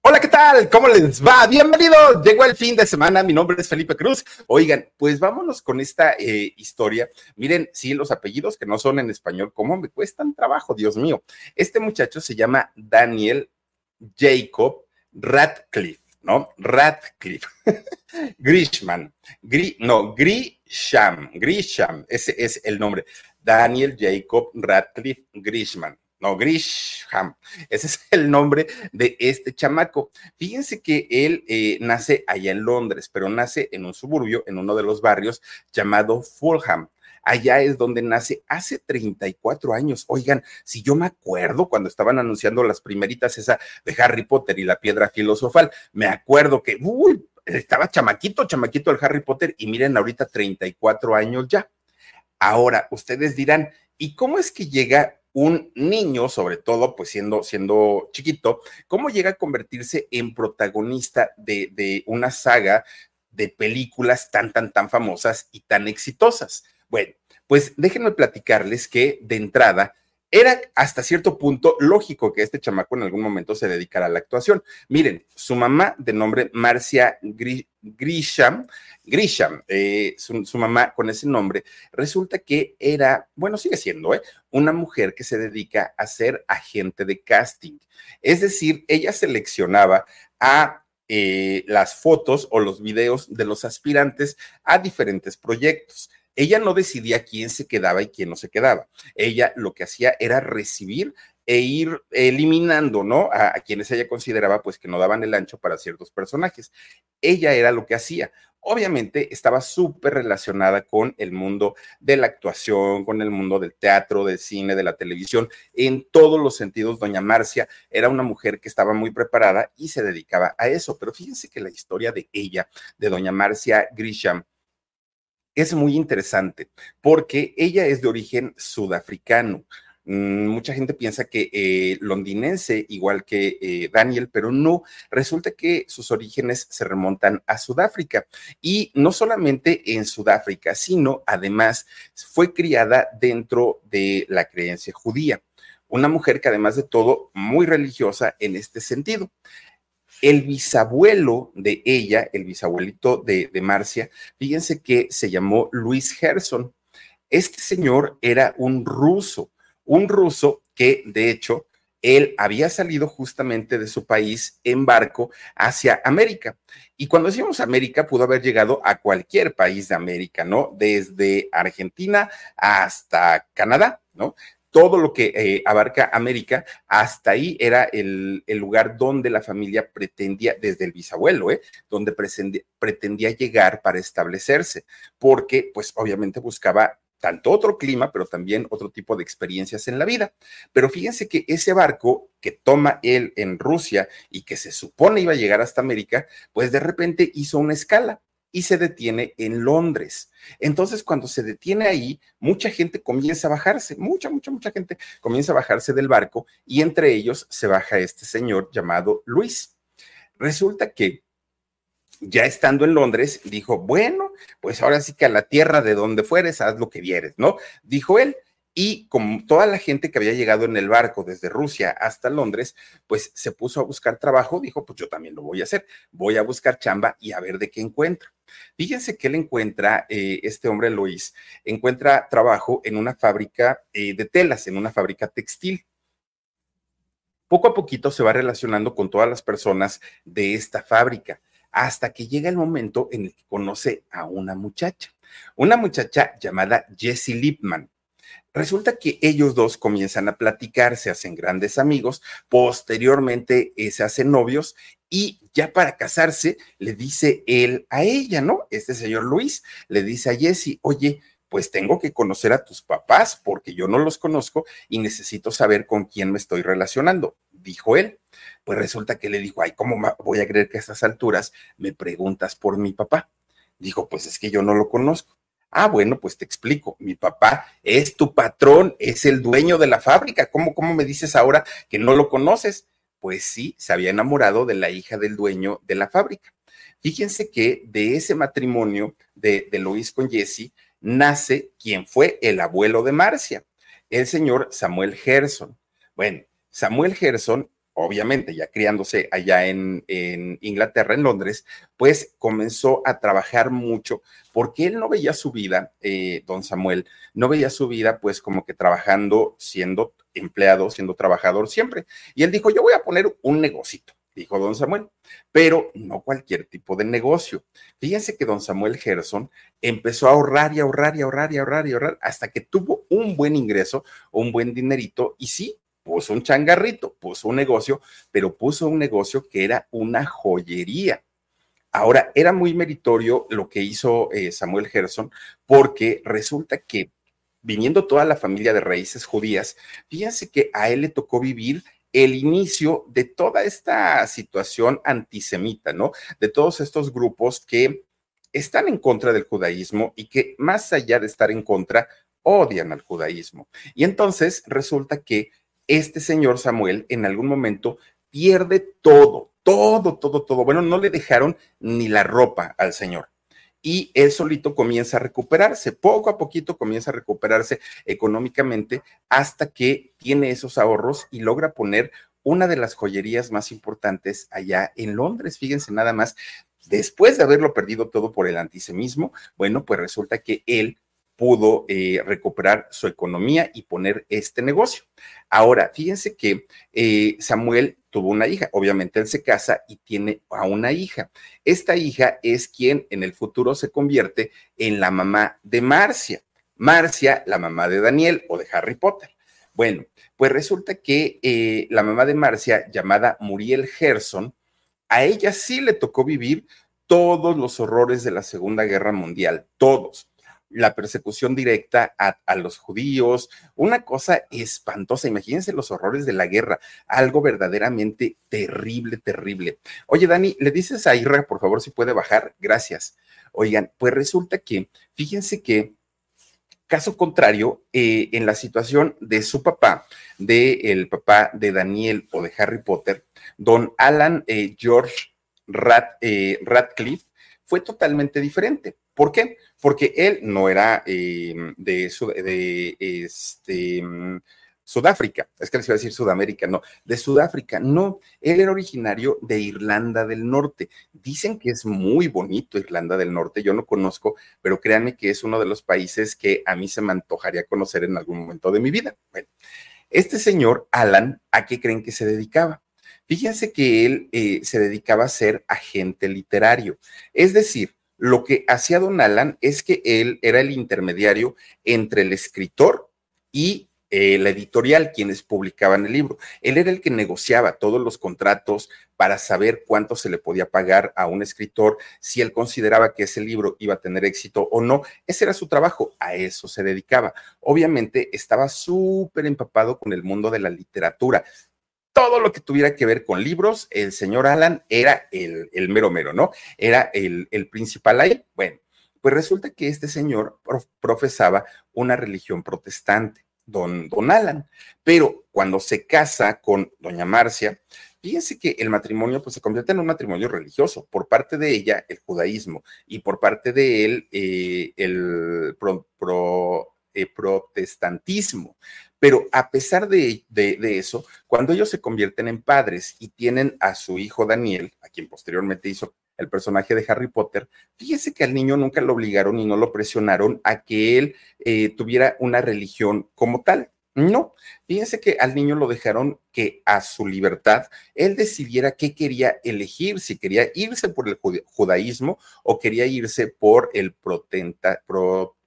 Hola, ¿qué tal? ¿Cómo les va? Bienvenidos. Llegó el fin de semana. Mi nombre es Felipe Cruz. Oigan, pues vámonos con esta eh, historia. Miren, sí, los apellidos que no son en español, ¿cómo me cuestan trabajo? Dios mío. Este muchacho se llama Daniel Jacob Radcliffe, ¿no? Radcliffe. Grishman. Gri, no, Grisham. Grisham. Ese es el nombre. Daniel Jacob Radcliffe Grishman. No, Grisham. Ese es el nombre de este chamaco. Fíjense que él eh, nace allá en Londres, pero nace en un suburbio, en uno de los barrios llamado Fulham. Allá es donde nace hace 34 años. Oigan, si yo me acuerdo cuando estaban anunciando las primeritas esa de Harry Potter y la piedra filosofal, me acuerdo que, uy, estaba chamaquito, chamaquito el Harry Potter y miren ahorita 34 años ya. Ahora, ustedes dirán, ¿y cómo es que llega un niño, sobre todo, pues siendo, siendo chiquito, cómo llega a convertirse en protagonista de, de una saga de películas tan, tan, tan famosas y tan exitosas? Bueno, pues déjenme platicarles que de entrada era hasta cierto punto lógico que este chamaco en algún momento se dedicara a la actuación. Miren, su mamá de nombre Marcia Gri- Grisham, Grisham, eh, su, su mamá con ese nombre, resulta que era, bueno, sigue siendo, ¿eh? una mujer que se dedica a ser agente de casting. Es decir, ella seleccionaba a eh, las fotos o los videos de los aspirantes a diferentes proyectos. Ella no decidía quién se quedaba y quién no se quedaba. Ella lo que hacía era recibir e ir eliminando, ¿no? A, quienes ella consideraba pues que no daban el ancho para ciertos personajes. Ella era lo que hacía. Obviamente estaba súper relacionada con el mundo de la actuación, con el mundo del teatro, del cine, de la televisión, en todos los sentidos. Doña Marcia era una mujer que estaba muy preparada y se dedicaba a eso. Pero fíjense que la historia de ella, de Doña Marcia Grisham, es muy interesante porque ella es de origen sudafricano. Mm, Mucha gente piensa que eh, londinense, igual que eh, Daniel, pero no, resulta que sus orígenes se remontan a Sudáfrica. Y no solamente en Sudáfrica, sino además fue criada dentro de la creencia judía. Una mujer que además de todo, muy religiosa en este sentido. El bisabuelo de ella, el bisabuelito de, Marcia, fíjense que se llamó Luis Gerson. Este señor era un ruso, un ruso que de hecho él había salido justamente de su país en barco hacia América. Y cuando decimos América, pudo haber llegado a cualquier país de América, ¿no? Desde Argentina hasta Canadá, ¿no? Todo lo que eh, abarca América, hasta ahí era el, lugar donde la familia pretendía, desde el bisabuelo, ¿eh? donde pretendía, pretendía llegar para establecerse, porque pues obviamente buscaba tanto otro clima, pero también otro tipo de experiencias en la vida. Pero fíjense que ese barco que toma él en Rusia y que se supone iba a llegar hasta América, pues de repente hizo una escala y se detiene en Londres. Entonces, cuando se detiene ahí, mucha gente comienza a bajarse, mucha, mucha, mucha gente comienza a bajarse del barco y entre ellos se baja este señor llamado Luis. Resulta que ya estando en Londres, dijo, bueno, pues ahora sí que a la tierra de donde fueres, haz lo que vieres, ¿no? Dijo él. Y como toda la gente que había llegado en el barco desde Rusia hasta Londres, pues se puso a buscar trabajo, dijo, pues yo también lo voy a hacer, voy a buscar chamba y a ver de qué encuentro. Fíjense que él encuentra, eh, este hombre Luis, encuentra trabajo en una fábrica eh, de telas, en una fábrica textil. Poco a poquito se va relacionando con todas las personas de esta fábrica, hasta que llega el momento en el que conoce a una muchacha, una muchacha llamada Jessie Lipman. Resulta que ellos dos comienzan a platicar, se hacen grandes amigos, posteriormente eh, se hacen novios y ya para casarse le dice él a ella, ¿no? Este señor Luis le dice a Jessie, oye, pues tengo que conocer a tus papás porque yo no los conozco y necesito saber con quién me estoy relacionando, dijo él. Pues resulta que le dijo, ay, ¿cómo voy a creer que a estas alturas me preguntas por mi papá? Dijo, pues es que yo no lo conozco. Ah, bueno, pues te explico. Mi papá es tu patrón, es el dueño de la fábrica. ¿Cómo, cómo me dices ahora que no lo conoces? Pues sí, se había enamorado de la hija del dueño de la fábrica. Fíjense que de ese matrimonio de, Luis con Jesse nace quien fue el abuelo de Marcia, el señor Samuel Gerson. Bueno, Samuel Gerson obviamente ya criándose allá en, Inglaterra, en Londres, pues comenzó a trabajar mucho porque él no veía su vida, eh, don Samuel, no veía su vida pues como que trabajando, siendo empleado, siendo trabajador siempre. Y él dijo, yo voy a poner un negocito, dijo don Samuel, pero no cualquier tipo de negocio. Fíjense que don Samuel Gerson empezó a ahorrar y ahorrar y ahorrar y ahorrar y ahorrar hasta que tuvo un buen ingreso, un buen dinerito y sí, puso un changarrito, puso un negocio, pero puso un negocio que era una joyería. Ahora, era muy meritorio lo que hizo eh, Samuel Gerson, porque resulta que viniendo toda la familia de raíces judías, fíjense que a él le tocó vivir el inicio de toda esta situación antisemita, ¿no? De todos estos grupos que están en contra del judaísmo y que más allá de estar en contra, odian al judaísmo. Y entonces resulta que este señor Samuel en algún momento pierde todo, todo, todo, todo. Bueno, no le dejaron ni la ropa al señor. Y él solito comienza a recuperarse, poco a poquito comienza a recuperarse económicamente hasta que tiene esos ahorros y logra poner una de las joyerías más importantes allá en Londres. Fíjense nada más, después de haberlo perdido todo por el antisemismo, bueno, pues resulta que él pudo eh, recuperar su economía y poner este negocio. Ahora, fíjense que eh, Samuel tuvo una hija, obviamente él se casa y tiene a una hija. Esta hija es quien en el futuro se convierte en la mamá de Marcia. Marcia, la mamá de Daniel o de Harry Potter. Bueno, pues resulta que eh, la mamá de Marcia, llamada Muriel Gerson, a ella sí le tocó vivir todos los horrores de la Segunda Guerra Mundial, todos la persecución directa a, los judíos, una cosa espantosa. Imagínense los horrores de la guerra, algo verdaderamente terrible, terrible. Oye, Dani, ¿le dices a Irra, por favor, si puede bajar? Gracias. Oigan, pues resulta que, fíjense que Caso contrario, eh, en la situación de su papá, del el papá de Daniel o de Harry Potter, don Alan eh, George eh, Radcliffe, fue totalmente diferente. ¿Por qué? Porque él no era em, de, este, mm, Sudáfrica, es que les iba a decir Sudamérica, no, de Sudáfrica, no, él era originario de Irlanda del Norte. Dicen que es muy bonito Irlanda del Norte, yo no conozco, pero créanme que es uno de los países que a mí se me antojaría conocer en algún momento de mi vida. Bueno, este señor, Alan, ¿a qué creen que se dedicaba? Fíjense que él eh, se dedicaba a ser agente literario, es decir, lo que hacía Don Alan es que él era el intermediario entre el escritor y eh, la editorial, quienes publicaban el libro. Él era el que negociaba todos los contratos para saber cuánto se le podía pagar a un escritor, si él consideraba que ese libro iba a tener éxito o no. Ese era su trabajo, a eso se dedicaba. Obviamente estaba súper empapado con el mundo de la literatura todo lo que tuviera que ver con libros, el señor Alan era el, mero mero, ¿no? Era el, principal ahí. Bueno, pues resulta que este señor profesaba una religión protestante, don, don Alan, pero cuando se casa con doña Marcia, fíjense que el matrimonio pues se convierte en un matrimonio religioso, por parte de ella el judaísmo y por parte de él eh, el eh, protestantismo. Pero a pesar de, eso, cuando ellos se convierten en padres y tienen a su hijo Daniel, a quien posteriormente hizo el personaje de Harry Potter, fíjese que al niño nunca lo obligaron y no lo presionaron a que él eh, tuviera una religión como tal. No, fíjense que al niño lo dejaron que a su libertad él decidiera qué quería elegir, si quería irse por el judaísmo o quería irse por el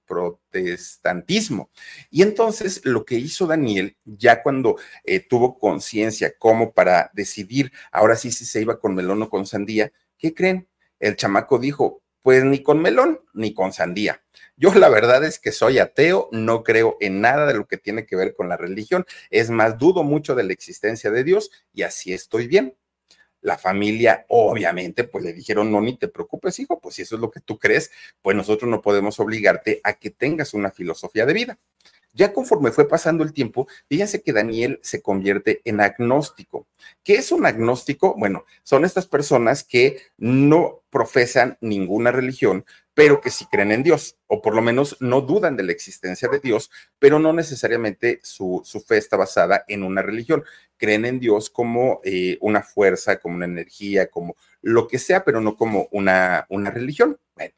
protestantismo. Y entonces lo que hizo Daniel, ya cuando eh, tuvo conciencia como para decidir ahora sí si se iba con melón o con sandía, ¿qué creen? El chamaco dijo, pues ni con melón ni con sandía. Yo la verdad es que soy ateo, no creo en nada de lo que tiene que ver con la religión. Es más, dudo mucho de la existencia de Dios y así estoy bien. La familia, obviamente, pues le dijeron, no, ni te preocupes, hijo, pues si eso es lo que tú crees, pues nosotros no podemos obligarte a que tengas una filosofía de vida. Ya conforme fue pasando el tiempo, fíjense que Daniel se convierte en agnóstico. ¿Qué es un agnóstico? Bueno, son estas personas que no profesan ninguna religión, pero que sí creen en Dios, o por lo menos no dudan de la existencia de Dios, pero no necesariamente su, fe está basada en una religión. Creen en Dios como eh, una fuerza, como una energía, como lo que sea, pero no como una, una religión. Bueno,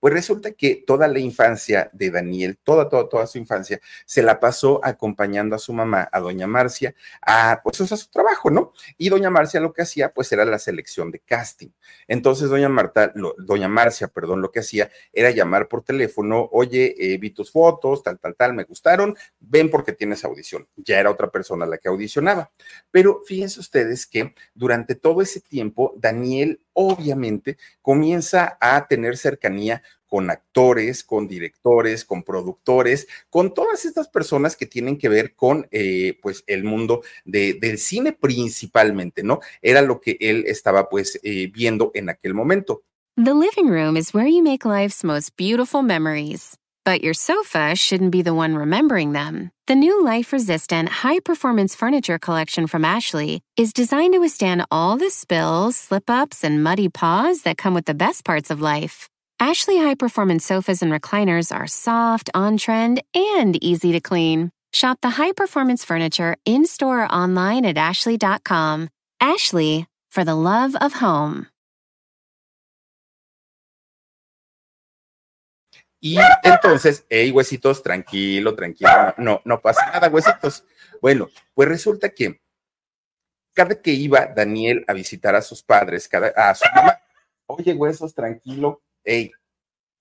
pues resulta que toda la infancia de Daniel, toda, toda, toda su infancia, se la pasó acompañando a su mamá, a doña Marcia, a, pues, a su trabajo, ¿no? Y doña Marcia lo que hacía, pues, era la selección de casting. Entonces, doña Marta, doña Marcia, perdón, lo que hacía era llamar por teléfono, oye, eh, vi tus fotos, tal, tal, tal, me gustaron, ven porque tienes audición. Ya era otra persona la que audicionaba. Pero fíjense ustedes que durante todo ese tiempo, Daniel obviamente comienza a tener cercanía con actores, con directores, con productores, con todas estas personas que tienen que ver con eh, pues el mundo de, del cine principalmente, ¿no? Era lo que él estaba pues eh, viendo en aquel momento. The living room is where you make life's most beautiful memories. But your sofa shouldn't be the one remembering them. The new life resistant, high performance furniture collection from Ashley is designed to withstand all the spills, slip ups, and muddy paws that come with the best parts of life. Ashley high performance sofas and recliners are soft, on trend, and easy to clean. Shop the high performance furniture in store or online at ashley.com. Ashley, for the love of home. Y entonces, hey, huesitos, tranquilo, tranquilo, no, no pasa nada, huesitos. Bueno, pues resulta que cada que iba Daniel a visitar a sus padres, cada, a su mamá, oye, huesos, tranquilo, hey,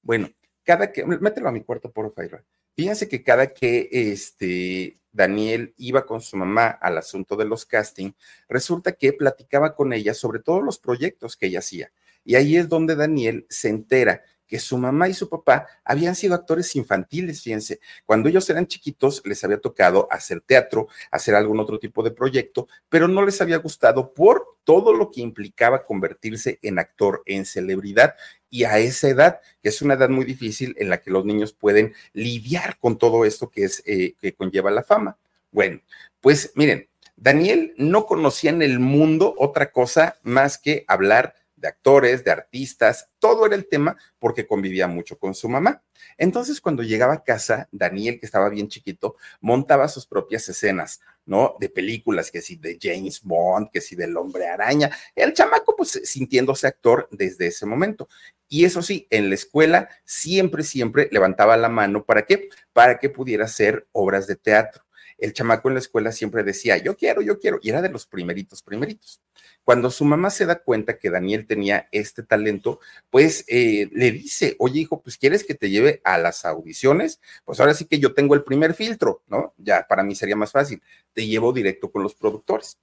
bueno, cada que, mételo a mi cuarto, por favor. Fíjense que cada que este Daniel iba con su mamá al asunto de los casting, resulta que platicaba con ella sobre todos los proyectos que ella hacía. Y ahí es donde Daniel se entera que su mamá y su papá habían sido actores infantiles, fíjense. Cuando ellos eran chiquitos les había tocado hacer teatro, hacer algún otro tipo de proyecto, pero no les había gustado por todo lo que implicaba convertirse en actor, en celebridad. Y a esa edad, que es una edad muy difícil en la que los niños pueden lidiar con todo esto que, es, eh, que conlleva la fama. Bueno, pues miren, Daniel no conocía en el mundo otra cosa más que hablar de actores, de artistas, todo era el tema porque convivía mucho con su mamá. Entonces, cuando llegaba a casa, Daniel, que estaba bien chiquito, montaba sus propias escenas, ¿no? De películas, que si de James Bond, que si del hombre araña. El chamaco, pues, sintiéndose actor desde ese momento. Y eso sí, en la escuela siempre, siempre levantaba la mano. ¿Para qué? Para que pudiera hacer obras de teatro. El chamaco en la escuela siempre decía, yo quiero, yo quiero, y era de los primeritos, primeritos. Cuando su mamá se da cuenta que Daniel tenía este talento, pues eh, le dice, oye hijo, pues quieres que te lleve a las audiciones, pues ahora sí que yo tengo el primer filtro, ¿no? Ya para mí sería más fácil, te llevo directo con los productores.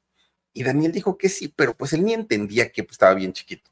Y Daniel dijo que sí, pero pues él ni entendía que pues, estaba bien chiquito.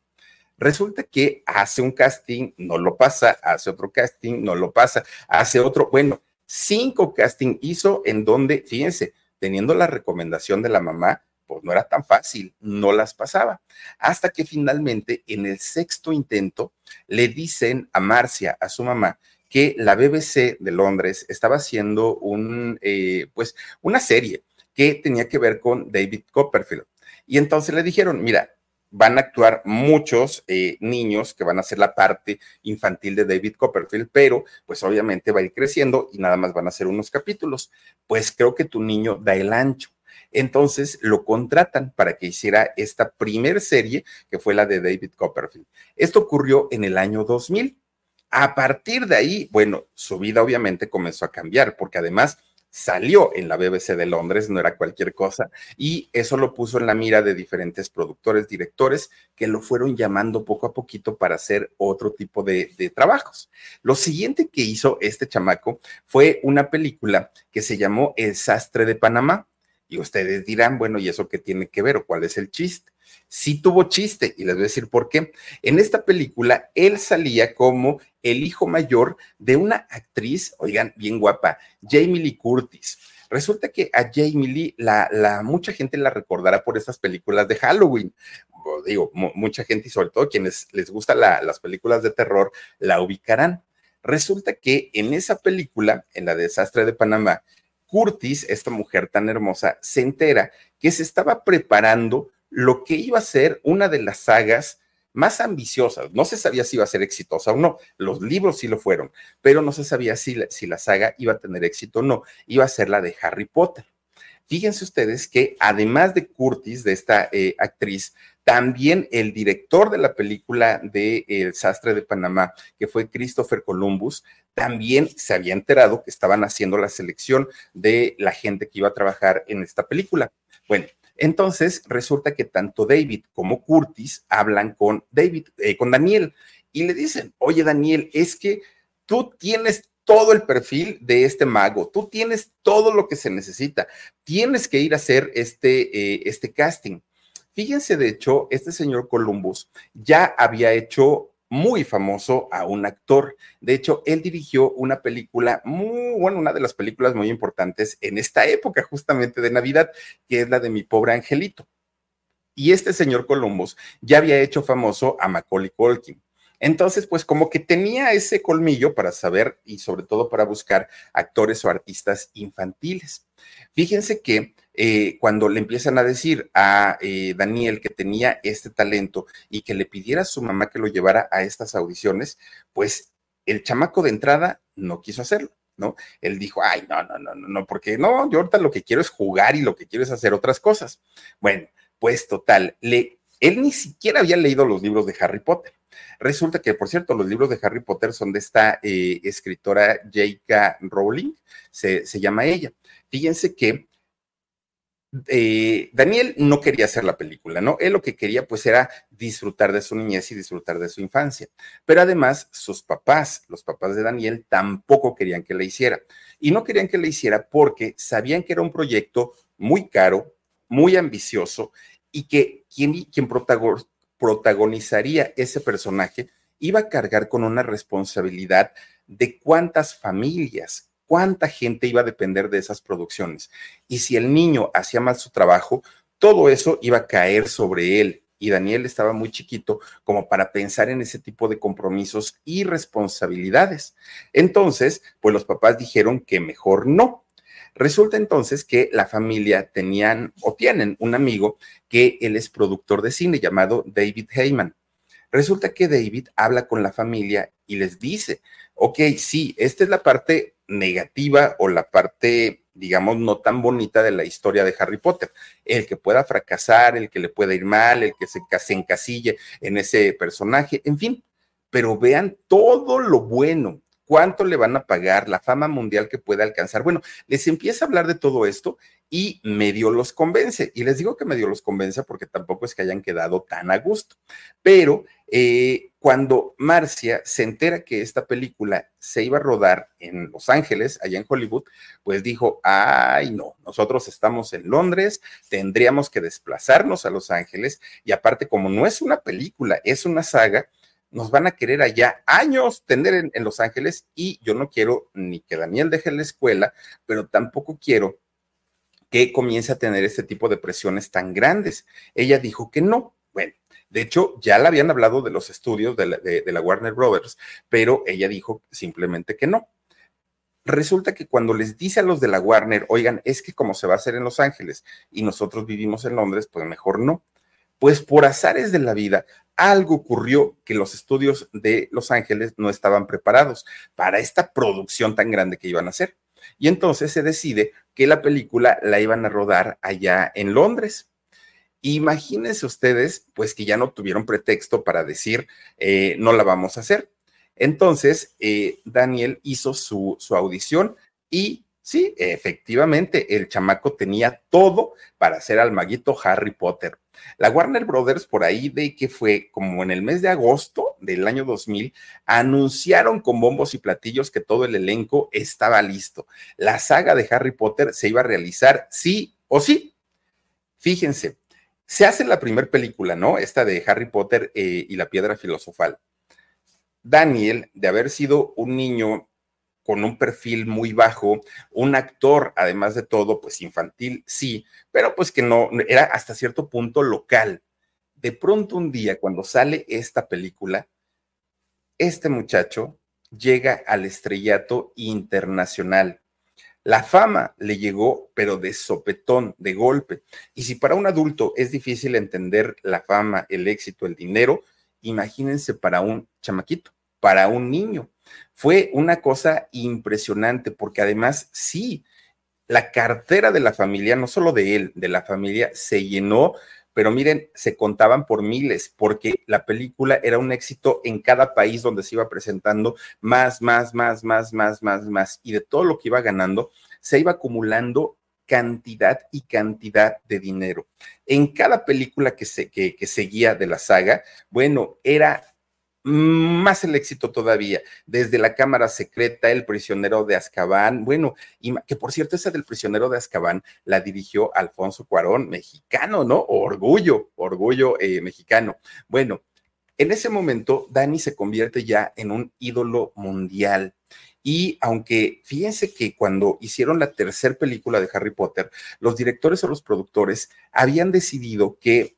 Resulta que hace un casting, no lo pasa, hace otro casting, no lo pasa, hace otro, bueno, cinco casting hizo en donde, fíjense, teniendo la recomendación de la mamá, pues no era tan fácil, no las pasaba. Hasta que finalmente en el sexto intento le dicen a Marcia, a su mamá, que la BBC de Londres estaba haciendo un, eh, pues, una serie que tenía que ver con David Copperfield. Y entonces le dijeron, mira, van a actuar muchos eh, niños que van a hacer la parte infantil de David Copperfield, pero pues obviamente va a ir creciendo y nada más van a ser unos capítulos. Pues creo que tu niño da el ancho. Entonces lo contratan para que hiciera esta primer serie que fue la de David Copperfield. Esto ocurrió en el año 2000. A partir de ahí, bueno, su vida obviamente comenzó a cambiar porque además salió en la BBC de Londres, no era cualquier cosa, y eso lo puso en la mira de diferentes productores, directores, que lo fueron llamando poco a poquito para hacer otro tipo de, trabajos. Lo siguiente que hizo este chamaco fue una película que se llamó El sastre de Panamá. Y ustedes dirán, bueno, ¿y eso qué tiene que ver o cuál es el chiste? Sí tuvo chiste y les voy a decir por qué. En esta película, él salía como el hijo mayor de una actriz, oigan, bien guapa, Jamie Lee Curtis. Resulta que a Jamie Lee, la, mucha gente la recordará por estas películas de Halloween. Digo, mucha gente y sobre todo quienes les gustan las películas de terror, la ubicarán. Resulta que en esa película, en la desastre de Panamá, Curtis, esta mujer tan hermosa, se entera que se estaba preparando lo que iba a ser una de las sagas más ambiciosas. No se sabía si iba a ser exitosa o no. Los libros sí lo fueron, pero no se sabía si la, saga iba a tener éxito o no. Iba a ser la de Harry Potter. Fíjense ustedes que además de Curtis, de esta eh, actriz, también el director de la película de El sastre de Panamá, que fue Christopher Columbus, también se había enterado que estaban haciendo la selección de la gente que iba a trabajar en esta película. Bueno, entonces, resulta que tanto David como Curtis hablan con David, eh, con Daniel, y le dicen, oye Daniel, es que tú tienes todo el perfil de este mago, tú tienes todo lo que se necesita, tienes que ir a hacer este, eh, este casting. Fíjense, de hecho, este señor Columbus ya había hecho muy famoso a un actor. De hecho, él dirigió una película muy, bueno, una de las películas muy importantes en esta época justamente de Navidad, que es la de Mi pobre angelito. Y este señor Columbus ya había hecho famoso a Macaulay Culkin. Entonces, pues como que tenía ese colmillo para saber y sobre todo para buscar actores o artistas infantiles. Fíjense que eh, cuando le empiezan a decir a eh, Daniel que tenía este talento y que le pidiera a su mamá que lo llevara a estas audiciones, pues el chamaco de entrada no quiso hacerlo. ¿no? Él dijo, ay, no, no, no, no, porque no, yo ahorita lo que quiero es jugar y lo que quiero es hacer otras cosas. Bueno, pues total, él ni siquiera había leído los libros de Harry Potter. Resulta que, por cierto, los libros de Harry Potter son de esta eh, escritora J.K. Rowling, se llama ella. Fíjense que eh, Daniel no quería hacer la película, ¿no? Él lo que quería pues era disfrutar de su niñez y disfrutar de su infancia. Pero además sus papás, los papás de Daniel, tampoco querían que le hiciera. Y no querían que le hiciera porque sabían que era un proyecto muy caro, muy ambicioso y que quien, quien protagonizaría ese personaje iba a cargar con una responsabilidad de cuántas familias, cuánta gente iba a depender de esas producciones. Y si el niño hacía mal su trabajo, todo eso iba a caer sobre él. Y Daniel estaba muy chiquito como para pensar en ese tipo de compromisos y responsabilidades. Entonces, pues los papás dijeron que mejor no. Resulta entonces que la familia tenían o tienen un amigo que él es productor de cine llamado David Heyman. Resulta que David habla con la familia y les dice, ok, sí, esta es la parte negativa o la parte, digamos, no tan bonita de la historia de Harry Potter. El que pueda fracasar, el que le pueda ir mal, el que se, se encasille en ese personaje, en fin, pero vean todo lo bueno, cuánto le van a pagar, la fama mundial que puede alcanzar. Bueno, les empieza a hablar de todo esto y medio los convence. Y les digo que medio los convence porque tampoco es que hayan quedado tan a gusto. Pero eh, cuando Marcia se entera que esta película se iba a rodar en Los Ángeles, allá en Hollywood, pues dijo, ay no, nosotros estamos en Londres, tendríamos que desplazarnos a Los Ángeles y aparte como no es una película, es una saga, nos van a querer allá años tener en, Los Ángeles y yo no quiero ni que Daniel deje la escuela, pero tampoco quiero que comience a tener este tipo de presiones tan grandes. Ella dijo que no. Bueno, de hecho, ya le habían hablado de los estudios de la, de la Warner Brothers, pero ella dijo simplemente que no. Resulta que cuando les dice a los de la Warner, oigan, es que como se va a hacer en Los Ángeles y nosotros vivimos en Londres, pues mejor no. Pues por azares de la vida, algo ocurrió que los estudios de Los Ángeles no estaban preparados para esta producción tan grande que iban a hacer. Y entonces se decide que la película la iban a rodar allá en Londres. Imagínense ustedes, pues que ya no tuvieron pretexto para decir, eh, no la vamos a hacer. Entonces, eh, Daniel hizo su, su audición y sí, efectivamente, el chamaco tenía todo para ser al maguito Harry Potter. La Warner Brothers, por ahí de que fue como en el mes de agosto del año 2000, anunciaron con bombos y platillos que todo el elenco estaba listo. La saga de Harry Potter se iba a realizar sí o sí. Fíjense, se hace la primera película, ¿no? Esta de Harry Potter eh, y la piedra filosofal. Daniel, de haber sido un niño con un perfil muy bajo, un actor, además de todo, pues infantil, sí, pero pues que no, era hasta cierto punto local. De pronto un día, cuando sale esta película, este muchacho llega al estrellato internacional. La fama le llegó, pero de sopetón, de golpe. Y si para un adulto es difícil entender la fama, el éxito, el dinero, imagínense para un chamaquito, para un niño. Fue una cosa impresionante porque además sí, la cartera de la familia, no solo de él, de la familia, se llenó, pero miren, se contaban por miles, porque la película era un éxito en cada país donde se iba presentando más, más, más, más, más, más, más, y de todo lo que iba ganando, se iba acumulando cantidad y cantidad de dinero. En cada película que, se, que, seguía de la saga, bueno, era más el éxito todavía, desde la Cámara Secreta, El prisionero de Azkaban, bueno, y que por cierto esa del prisionero de Azkaban la dirigió Alfonso Cuarón, mexicano, ¿no? Orgullo, orgullo eh, mexicano. Bueno, en ese momento Dani se convierte ya en un ídolo mundial. Y aunque fíjense que cuando hicieron la tercera película de Harry Potter, los directores o los productores habían decidido que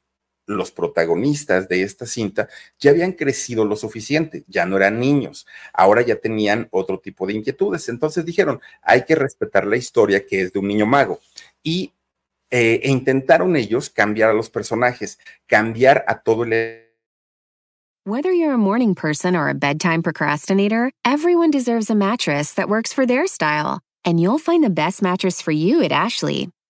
los protagonistas de esta cinta ya habían crecido lo suficiente, ya no eran niños, ahora ya tenían otro tipo de inquietudes. Entonces dijeron, hay que respetar la historia que es de un niño mago. Y eh, e intentaron ellos cambiar a los personajes, cambiar a todo el... Whether you're a morning person or a bedtime procrastinator, everyone deserves a mattress that works for their style. And you'll find the best mattress for you at Ashley.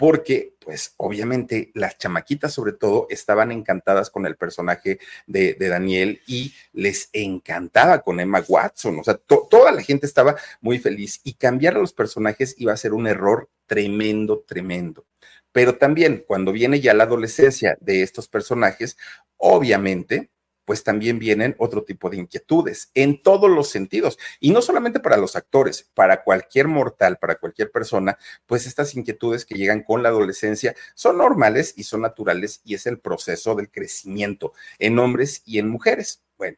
Porque pues obviamente las chamaquitas sobre todo estaban encantadas con el personaje de, Daniel y les encantaba con Emma Watson, o sea, toda la gente estaba muy feliz y cambiar a los personajes iba a ser un error tremendo, tremendo. Pero también cuando viene ya la adolescencia de estos personajes, obviamente pues también vienen otro tipo de inquietudes en todos los sentidos. Y no solamente para los actores, para cualquier mortal, para cualquier persona, pues estas inquietudes que llegan con la adolescencia son normales y son naturales y es el proceso del crecimiento en hombres y en mujeres. Bueno,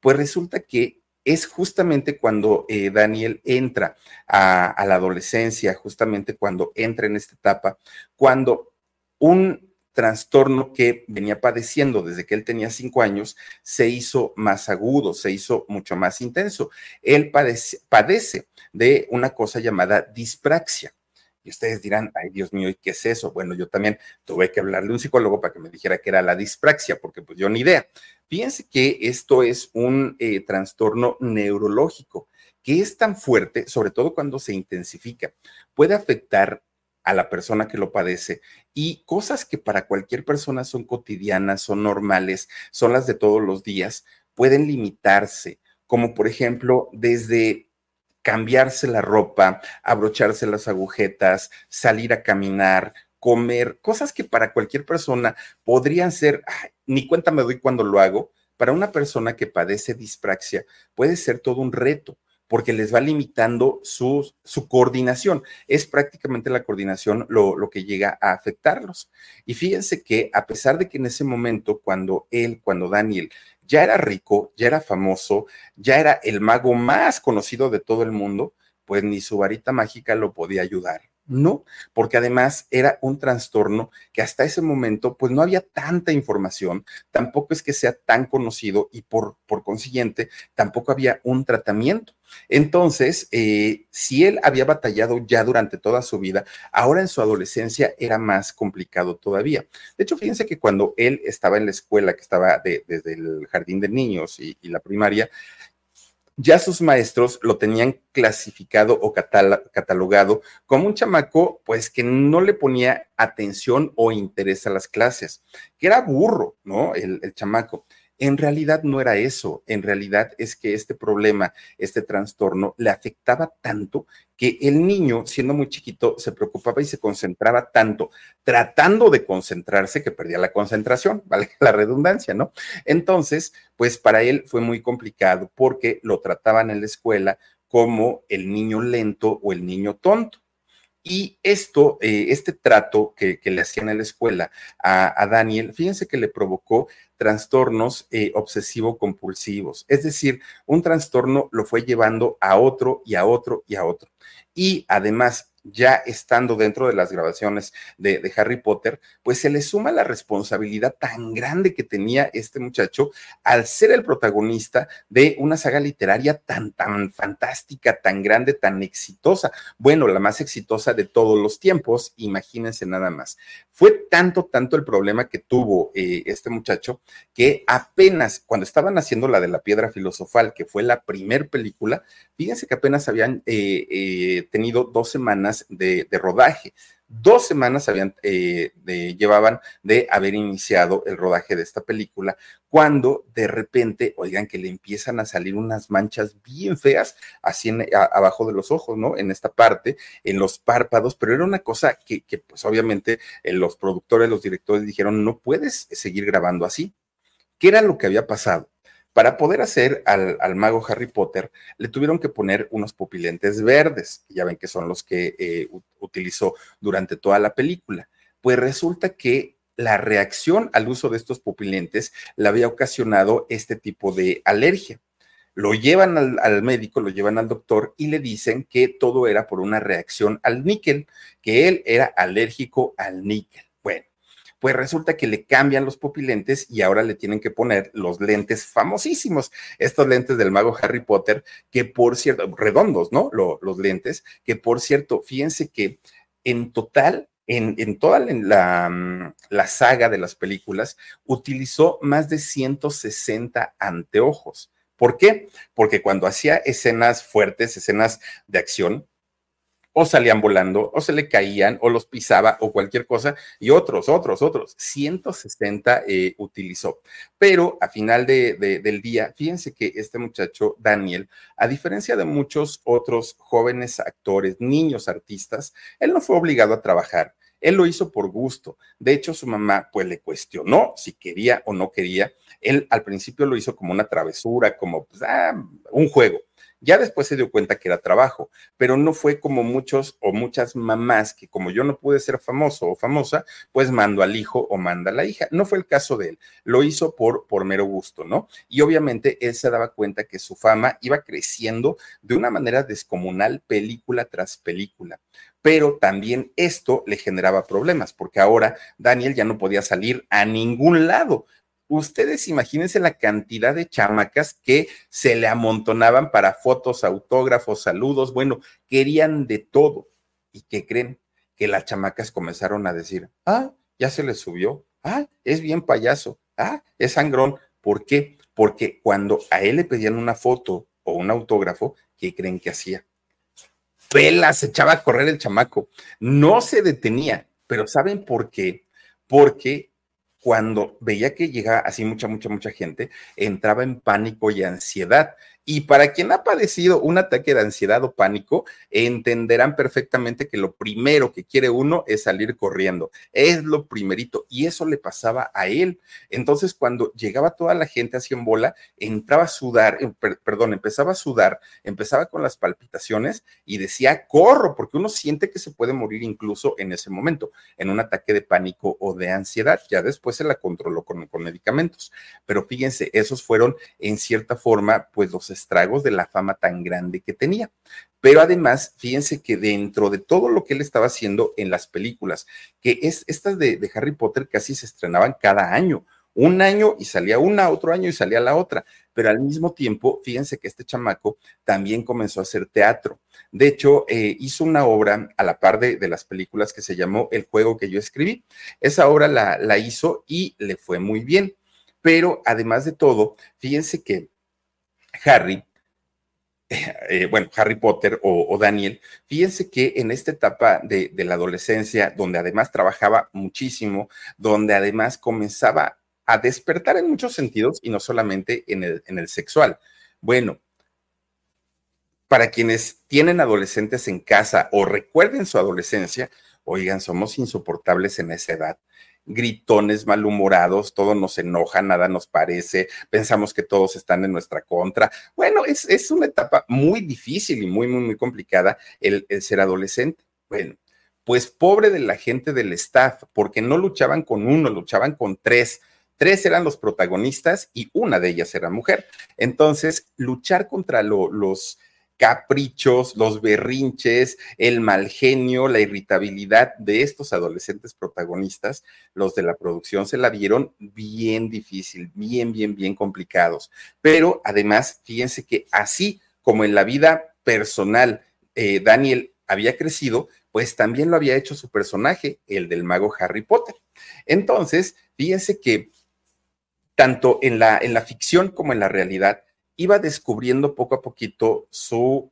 pues resulta que es justamente cuando eh, Daniel entra a la adolescencia, justamente cuando entra en esta etapa, cuando un trastorno que venía padeciendo desde que él tenía cinco años se hizo más agudo, se hizo mucho más intenso. Él padece, de una cosa llamada dispraxia. Y ustedes dirán, ay Dios mío, ¿y qué es eso? Bueno, yo también tuve que hablarle a un psicólogo para que me dijera que era la dispraxia, porque pues yo ni idea. Fíjense que esto es un eh, trastorno neurológico que es tan fuerte, sobre todo cuando se intensifica, puede afectar a la persona que lo padece. Y cosas que para cualquier persona son cotidianas, son normales, son las de todos los días, pueden limitarse, como por ejemplo desde cambiarse la ropa, abrocharse las agujetas, salir a caminar, comer, cosas que para cualquier persona podrían ser, ni cuenta me doy cuando lo hago, para una persona que padece dispraxia puede ser todo un reto porque les va limitando su, su coordinación. Es prácticamente la coordinación lo, lo, que llega a afectarlos. Y fíjense que a pesar de que en ese momento, cuando él, cuando Daniel ya era rico, ya era famoso, ya era el mago más conocido de todo el mundo, pues ni su varita mágica lo podía ayudar. No, porque además era un trastorno que hasta ese momento pues no había tanta información, tampoco es que sea tan conocido y por, por consiguiente tampoco había un tratamiento. Entonces, eh, si él había batallado ya durante toda su vida, ahora en su adolescencia era más complicado todavía. De hecho, fíjense que cuando él estaba en la escuela, que estaba desde el jardín de niños y la primaria, ya sus maestros lo tenían clasificado o catalogado como un chamaco, pues que no le ponía atención o interés a las clases, que era burro, ¿no? El, el chamaco. En realidad no era eso, en realidad es que este problema, este trastorno, le afectaba tanto que el niño, siendo muy chiquito, se preocupaba y se concentraba tanto, tratando de concentrarse, que perdía la concentración, vale la redundancia, ¿no? Entonces, pues para él fue muy complicado porque lo trataban en la escuela como el niño lento o el niño tonto. Y esto, eh, este trato que, le hacían en la escuela a, Daniel, fíjense que le provocó trastornos eh, obsesivo-compulsivos. Es decir, un trastorno lo fue llevando a otro y a otro y a otro. Y además, ya estando dentro de las grabaciones de, Harry Potter, pues se le suma la responsabilidad tan grande que tenía este muchacho al ser el protagonista de una saga literaria tan, tan fantástica, tan grande, tan exitosa. Bueno, la más exitosa de todos los tiempos, imagínense nada más. Fue tanto, tanto el problema que tuvo eh, este muchacho que apenas cuando estaban haciendo la de la piedra filosofal, que fue la primer película, fíjense que apenas habían eh, eh, tenido dos semanas de, rodaje. Dos semanas habían, eh, llevaban de haber iniciado el rodaje de esta película, cuando de repente, oigan, que le empiezan a salir unas manchas bien feas, así abajo de los ojos, ¿no? En esta parte, en los párpados, pero era una cosa que, pues obviamente eh, los productores, los directores dijeron, no puedes seguir grabando así. ¿Qué era lo que había pasado? Para poder hacer al, mago Harry Potter, le tuvieron que poner unos pupilentes verdes, ya ven que son los que eh, utilizó durante toda la película. Pues resulta que la reacción al uso de estos pupilentes le había ocasionado este tipo de alergia. Lo llevan al, al, médico, lo llevan al doctor y le dicen que todo era por una reacción al níquel, que él era alérgico al níquel. Pues resulta que le cambian los pupilentes y ahora le tienen que poner los lentes famosísimos, estos lentes del mago Harry Potter, que por cierto, redondos, ¿no? los lentes, que por cierto, fíjense que en total en, toda la, mm, la, saga de las películas, utilizó más de 160 anteojos. ¿Por qué? Porque cuando hacía escenas fuertes, escenas de acción, o salían volando, o se le caían, o los pisaba, o cualquier cosa, y otros, otros, otros. 160 eh, utilizó. Pero a final de, del día, fíjense que este muchacho, Daniel, a diferencia de muchos otros jóvenes actores, niños artistas, él no fue obligado a trabajar. Él lo hizo por gusto. De hecho, su mamá pues le cuestionó si quería o no quería. Él al principio lo hizo como una travesura, como pues, ah, un juego. Ya después se dio cuenta que era trabajo, pero no fue como muchos o muchas mamás que como yo no pude ser famoso o famosa, pues mando al hijo o manda a la hija. No fue el caso de él, lo hizo por, por mero gusto, ¿no? Y obviamente él se daba cuenta que su fama iba creciendo de una manera descomunal película tras película pero también esto le generaba problemas, porque ahora Daniel ya no podía salir a ningún lado, Ustedes imagínense la cantidad de chamacas que se le amontonaban para fotos, autógrafos, saludos, bueno, querían de todo. ¿Y qué creen? Que las chamacas comenzaron a decir, ah, ya se le subió, ah, es bien payaso, ah, es sangrón. ¿Por qué? Porque cuando a él le pedían una foto o un autógrafo, ¿qué creen que hacía? Pela, se echaba a correr el chamaco. No se detenía, pero ¿saben por qué? Porque cuando veía que llegaba así mucha, mucha, mucha gente, entraba en pánico y ansiedad. Y para quien ha padecido un ataque de ansiedad o pánico, entenderán perfectamente que lo primero que quiere uno es salir corriendo. Es lo primerito. Y eso le pasaba a él. Entonces, cuando llegaba toda la gente así en bola, entraba a sudar, eh, perdón, empezaba a sudar, empezaba con las palpitaciones y decía, corro, porque uno siente que se puede morir incluso en ese momento, en un ataque de pánico o de ansiedad. Ya después se la controló con, con medicamentos. Pero fíjense, esos fueron en cierta forma, pues los estragos de la fama tan grande que tenía. Pero además, fíjense que dentro de todo lo que él estaba haciendo en las películas, que es estas de, Harry Potter casi se estrenaban cada año, un año y salía una, otro año y salía la otra, pero al mismo tiempo, fíjense que este chamaco también comenzó a hacer teatro. De hecho, eh, hizo una obra a la par de, de, las películas que se llamó El juego que yo escribí. Esa obra la, la hizo y le fue muy bien. Pero además de todo, fíjense que Harry eh, bueno, Harry Potter o, Daniel, fíjense que en esta etapa de, la adolescencia, donde además trabajaba muchísimo, donde además comenzaba a despertar en muchos sentidos y no solamente en el sexual. Bueno, para quienes tienen adolescentes en casa o recuerden su adolescencia, oigan, somos insoportables en esa edad gritones, malhumorados, todo nos enoja, nada nos parece, pensamos que todos están en nuestra contra. Bueno, es, es una etapa muy difícil y muy, muy, muy complicada el, ser adolescente. Bueno, pues pobre de la gente del staff, porque no luchaban con uno, luchaban con tres. Tres eran los protagonistas y una de ellas era mujer. Entonces, luchar contra lo, los caprichos, los berrinches, el mal genio, la irritabilidad de estos adolescentes protagonistas, los de la producción se la vieron bien difícil, bien, bien, bien complicados. Pero además, fíjense que así como en la vida personal, eh, Daniel había crecido, pues también lo había hecho su personaje, el del mago Harry Potter. Entonces, fíjense que tanto en la, en la ficción como en la realidad, iba descubriendo poco a poquito su,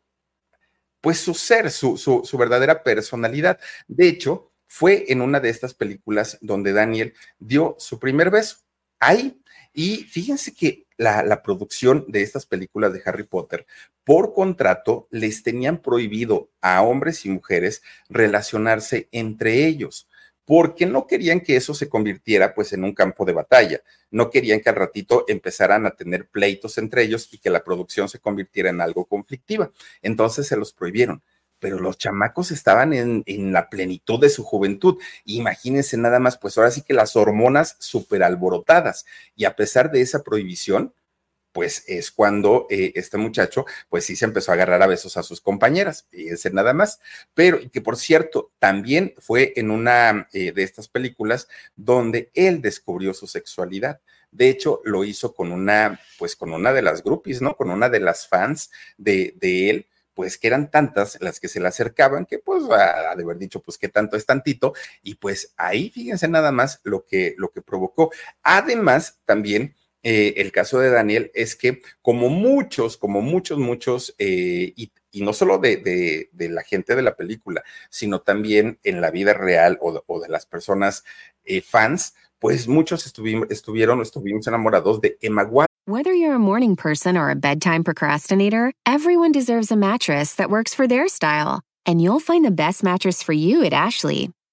pues su ser, su, su, su verdadera personalidad. De hecho, fue en una de estas películas donde Daniel dio su primer beso. Ahí. Y fíjense que la, la, producción de estas películas de Harry Potter, por contrato, les tenían prohibido a hombres y mujeres relacionarse entre ellos porque no querían que eso se convirtiera pues en un campo de batalla, no querían que al ratito empezaran a tener pleitos entre ellos y que la producción se convirtiera en algo conflictiva. Entonces se los prohibieron. Pero los chamacos estaban en, en la plenitud de su juventud. Imagínense nada más, pues ahora sí que las hormonas súper alborotadas. Y a pesar de esa prohibición, pues es cuando eh, este muchacho, pues sí se empezó a agarrar a besos a sus compañeras, fíjense nada más. Pero, que por cierto, también fue en una eh, de estas películas donde él descubrió su sexualidad. De hecho, lo hizo con una, pues con una de las groupies, ¿no? Con una de las fans de, de él pues que eran tantas las que se le acercaban que pues a, de haber dicho pues que tanto es tantito y pues ahí fíjense nada más lo que lo que provocó. Además también eh, el caso de Daniel es que como muchos, como muchos, muchos, eh, y, no solo de, la gente de la película, sino también en la vida real o de, las personas eh, fans, pues muchos estuvieron, estuvimos enamorados de Emma Watson. Whether you're a morning person or a bedtime procrastinator, everyone deserves a mattress that works for their style. And you'll find the best mattress for you at Ashley.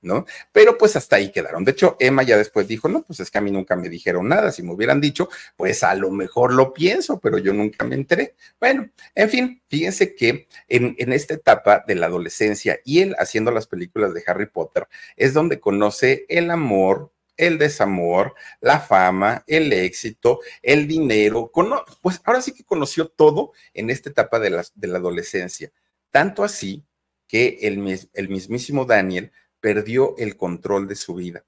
¿No? Pero pues hasta ahí quedaron. De hecho, Emma ya después dijo, no, pues es que a mí nunca me dijeron nada. Si me hubieran dicho, pues a lo mejor lo pienso, pero yo nunca me enteré. Bueno, en fin, fíjense que en, en esta etapa de la adolescencia y él haciendo las películas de Harry Potter es donde conoce el amor, el desamor, la fama, el éxito, el dinero, pues ahora sí que conoció todo en esta etapa de la, de la adolescencia. Tanto así que el, el mismísimo Daniel perdió el control de su vida.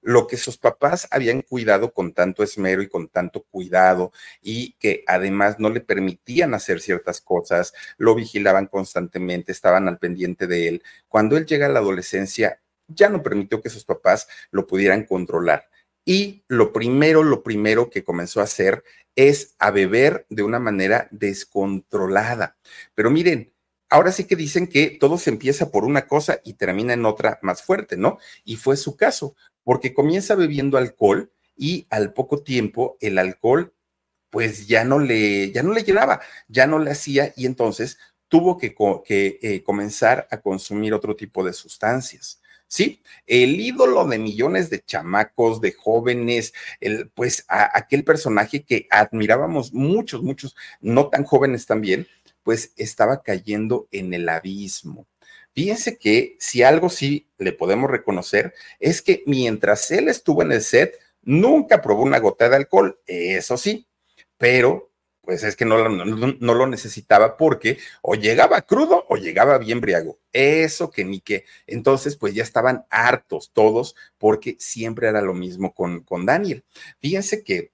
Lo que sus papás habían cuidado con tanto esmero y con tanto cuidado y que además no le permitían hacer ciertas cosas, lo vigilaban constantemente, estaban al pendiente de él. Cuando él llega a la adolescencia, ya no permitió que sus papás lo pudieran controlar. Y lo primero, lo primero que comenzó a hacer es a beber de una manera descontrolada. Pero miren, ahora sí que dicen que todo se empieza por una cosa y termina en otra más fuerte, ¿no? Y fue su caso, porque comienza bebiendo alcohol y al poco tiempo el alcohol pues ya no le ya no le llenaba, ya no le hacía y entonces tuvo que, eh, comenzar a consumir otro tipo de sustancias. Sí, el ídolo de millones de chamacos, de jóvenes, el, pues aquel personaje que admirábamos muchos, muchos, no tan jóvenes también, pues estaba cayendo en el abismo. Fíjense que si algo sí le podemos reconocer es que mientras él estuvo en el set, nunca probó una gota de alcohol, eso sí, pero pues es que no, lo necesitaba porque o llegaba crudo o llegaba bien briago. Eso que ni que. Entonces, pues ya estaban hartos todos porque siempre era lo mismo con, con Daniel. Fíjense que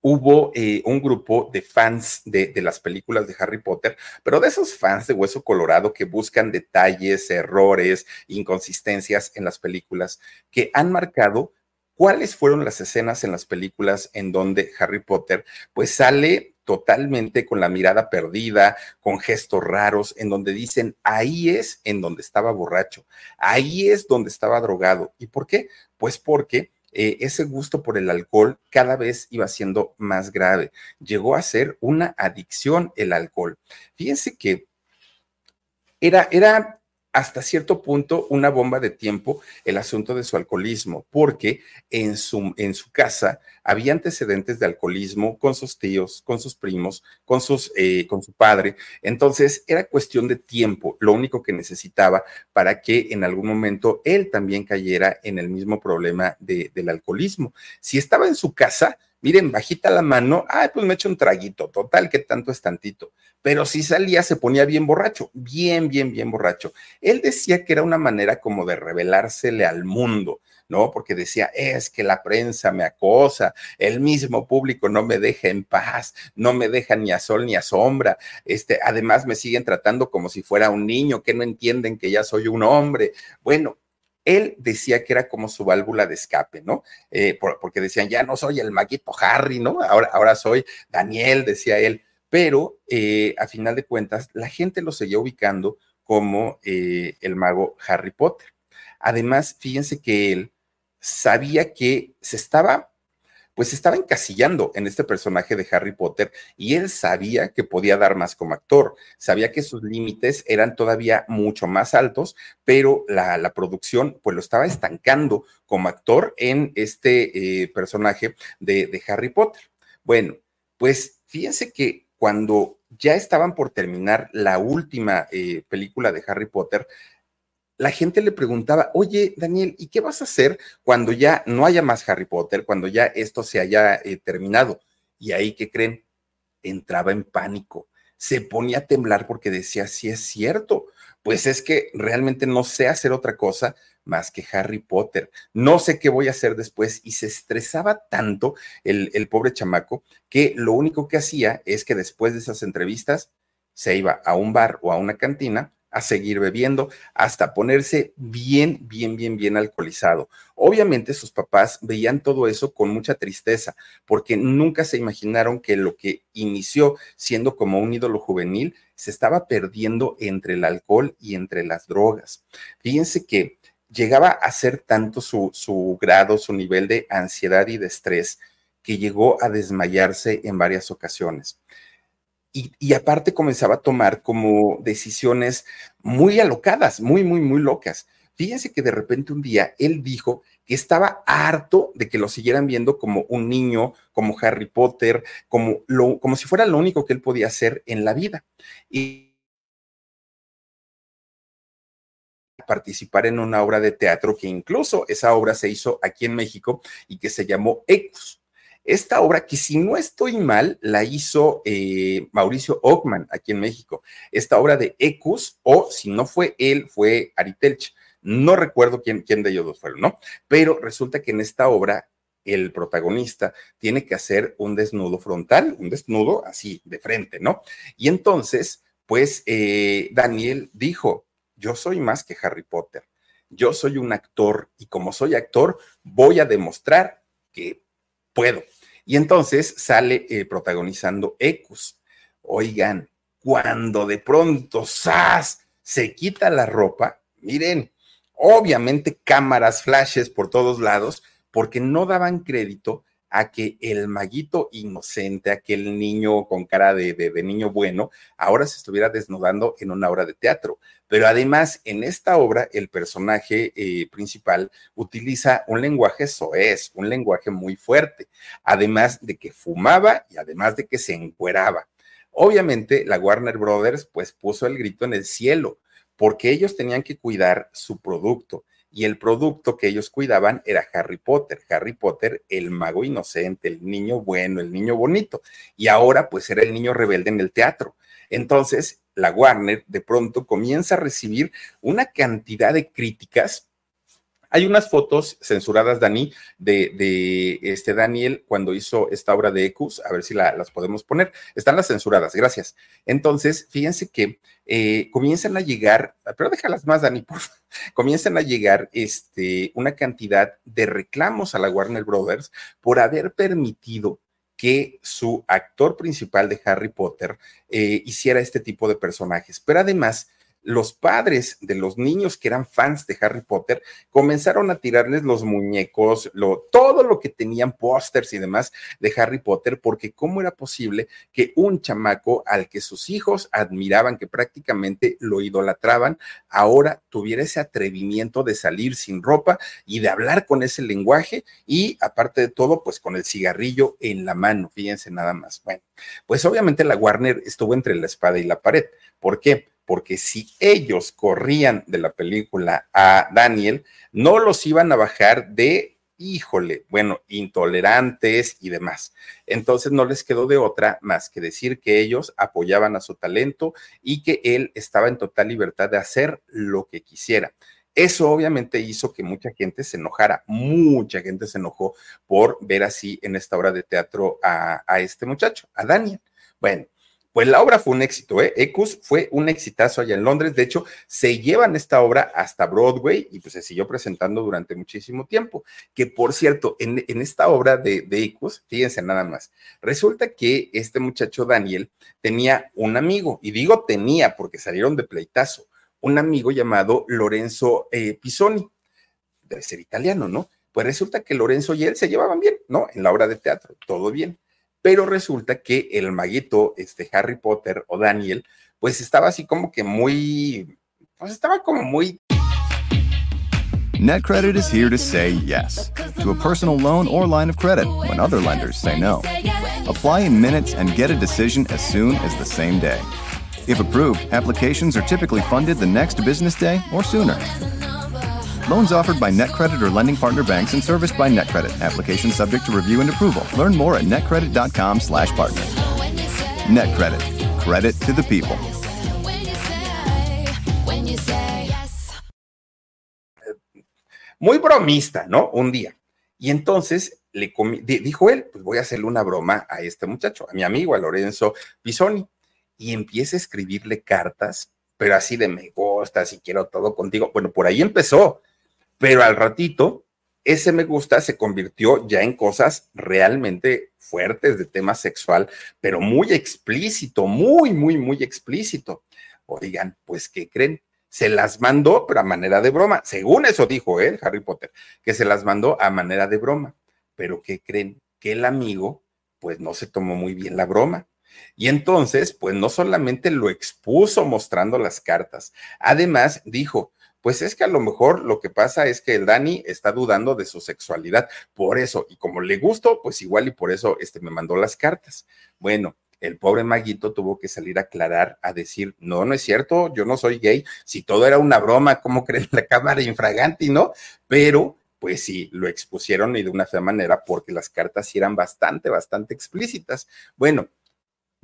hubo eh, un grupo de fans de, de, las películas de Harry Potter, pero de esos fans de hueso colorado que buscan detalles, errores, inconsistencias en las películas, que han marcado cuáles fueron las escenas en las películas en donde Harry Potter pues sale totalmente con la mirada perdida, con gestos raros, en donde dicen, ahí es en donde estaba borracho, ahí es donde estaba drogado. ¿Y por qué? Pues porque eh, ese gusto por el alcohol cada vez iba siendo más grave. Llegó a ser una adicción el alcohol. Fíjense que era, era hasta cierto punto una bomba de tiempo el asunto de su alcoholismo, porque en su, en su casa había antecedentes de alcoholismo con sus tíos, con sus primos, con, sus, eh, con su padre. Entonces era cuestión de tiempo, lo único que necesitaba para que en algún momento él también cayera en el mismo problema de, del alcoholismo. Si estaba en su casa, miren, bajita la mano, ay, pues me echo un traguito, total, que tanto es tantito. Pero si salía, se ponía bien borracho, bien, bien, bien borracho. Él decía que era una manera como de revelársele al mundo, ¿no? Porque decía, es que la prensa me acosa, el mismo público no me deja en paz, no me deja ni a sol ni a sombra, este, además me siguen tratando como si fuera un niño, que no entienden que ya soy un hombre. Bueno, él decía que era como su válvula de escape, ¿no? Eh, porque decían, ya no soy el maguito Harry, ¿no? Ahora, ahora soy Daniel, decía él. Pero eh, a final de cuentas, la gente lo seguía ubicando como eh, el mago Harry Potter. Además, fíjense que él sabía que se estaba pues estaba encasillando en este personaje de Harry Potter y él sabía que podía dar más como actor, sabía que sus límites eran todavía mucho más altos, pero la, producción pues lo estaba estancando como actor en este eh, personaje de, Harry Potter. Bueno, pues fíjense que cuando ya estaban por terminar la última eh, película de Harry Potter, la gente le preguntaba, oye, Daniel, ¿y qué vas a hacer cuando ya no haya más Harry Potter, cuando ya esto se haya eh, terminado? Y ahí, ¿qué creen? Entraba en pánico, se ponía a temblar porque decía, sí es cierto, pues es que realmente no sé hacer otra cosa más que Harry Potter, no sé qué voy a hacer después y se estresaba tanto el, el pobre chamaco que lo único que hacía es que después de esas entrevistas se iba a un bar o a una cantina a seguir bebiendo hasta ponerse bien, bien, bien, bien alcoholizado. Obviamente sus papás veían todo eso con mucha tristeza, porque nunca se imaginaron que lo que inició siendo como un ídolo juvenil se estaba perdiendo entre el alcohol y entre las drogas. Fíjense que llegaba a ser tanto su, su grado, su nivel de ansiedad y de estrés, que llegó a desmayarse en varias ocasiones y, aparte comenzaba a tomar como decisiones muy alocadas, muy, muy, muy locas. Fíjense que de repente un día él dijo que estaba harto de que lo siguieran viendo como un niño, como Harry Potter, como, como si fuera lo único que él podía hacer en la vida. Y participar en una obra de teatro que incluso esa obra se hizo aquí en México y que se llamó Ecos. Esta obra, que si no estoy mal, la hizo eh, Mauricio Ockman aquí en México. Esta obra de Ecus, o si no fue él, fue Aritelch. No recuerdo quién, quién de ellos dos fueron, ¿no? Pero resulta que en esta obra el protagonista tiene que hacer un desnudo frontal, un desnudo así de frente, ¿no? Y entonces, pues eh, Daniel dijo, yo soy más que Harry Potter, yo soy un actor y como soy actor voy a demostrar que puedo. Y entonces sale eh, protagonizando Ecus. Oigan, cuando de pronto ¡zas! se quita la ropa, miren, obviamente cámaras, flashes por todos lados, porque no daban crédito a que el maguito inocente, aquel niño con cara de, de, niño bueno, ahora se estuviera desnudando en una obra de teatro. Pero además, en esta obra, el personaje eh, principal utiliza un lenguaje soez, un lenguaje muy fuerte, además de que fumaba y además de que se encueraba. Obviamente, la Warner Brothers pues puso el grito en el cielo, porque ellos tenían que cuidar su producto y el producto que ellos cuidaban era Harry Potter. Harry Potter, el mago inocente, el niño bueno, el niño bonito. Y ahora pues era el niño rebelde en el teatro. Entonces, la Warner de pronto comienza a recibir una cantidad de críticas hay unas fotos censuradas, Dani, de, este Daniel cuando hizo esta obra de Ecus, a ver si las podemos poner. Están las censuradas, gracias. Entonces, fíjense que eh, comienzan a llegar, pero déjalas más, Dani, por favor. Comienzan a llegar este, una cantidad de reclamos a la Warner Brothers por haber permitido que su actor principal de Harry Potter eh, hiciera este tipo de personajes. Pero además, los padres de los niños que eran fans de Harry Potter comenzaron a tirarles los muñecos, todo lo que tenían pósters y demás de Harry Potter, porque cómo era posible que un chamaco al que sus hijos admiraban, que prácticamente lo idolatraban, ahora tuviera ese atrevimiento de salir sin ropa y de hablar con ese lenguaje y aparte de todo, pues con el cigarrillo en la mano, fíjense nada más. Bueno, pues obviamente la Warner estuvo entre la espada y la pared. ¿Por qué? Porque si ellos corrían de la película a Daniel, no los iban a bajar de, híjole, bueno, intolerantes y demás. Entonces no les quedó de otra más que decir que ellos apoyaban a su talento y que él estaba en total libertad de hacer lo que quisiera. Eso obviamente hizo que mucha gente se enojara, mucha gente se enojó por ver así en esta obra de teatro a, a este muchacho, a Daniel. Bueno, pues la obra fue un éxito, ¿eh? Ecus fue un exitazo allá en Londres. De hecho, se llevan esta obra hasta Broadway y pues se siguió presentando durante muchísimo tiempo. Que por cierto, en, esta obra de, de Ecus, fíjense nada más, resulta que este muchacho Daniel tenía un amigo, y digo tenía porque salieron de pleitazo, un amigo llamado Lorenzo eh, Pisoni, debe ser italiano, ¿no? Pues resulta que Lorenzo y él se llevaban bien, ¿no? En la obra de teatro, todo bien pero resulta que el maguito, este Harry Potter o Daniel, pues estaba así como que muy, pues estaba como muy... NetCredit is here to say yes to a personal loan or line of credit when other lenders say no. Apply in minutes and get a decision as soon as the same day. If approved, applications are typically funded the next business day or sooner. Loans offered by NetCredit or lending partner banks and serviced by NetCredit. Application subject to review and approval. Learn more at netcredit.com slash partner. NetCredit. Credit to the people. Muy bromista, ¿no? Un día. Y entonces le dijo él, pues voy a hacerle una broma a este muchacho, a mi amigo, a Lorenzo Pisoni. Y empieza a escribirle cartas, pero así de me gusta, si quiero todo contigo. Bueno, por ahí empezó pero al ratito ese me gusta se convirtió ya en cosas realmente fuertes de tema sexual, pero muy explícito, muy, muy, muy explícito. Oigan, pues, ¿qué creen? Se las mandó, pero a manera de broma. Según eso dijo ¿eh? Harry Potter, que se las mandó a manera de broma. Pero ¿qué creen? Que el amigo, pues, no se tomó muy bien la broma. Y entonces, pues, no solamente lo expuso mostrando las cartas, además dijo, pues es que a lo mejor lo que pasa es que el Dani está dudando de su sexualidad. Por eso, y como le gustó, pues igual y por eso este, me mandó las cartas. Bueno, el pobre Maguito tuvo que salir a aclarar, a decir, no, no es cierto, yo no soy gay. Si todo era una broma, ¿cómo creen la cámara infraganti, no? Pero pues sí, lo expusieron y de una fea manera porque las cartas eran bastante, bastante explícitas. Bueno,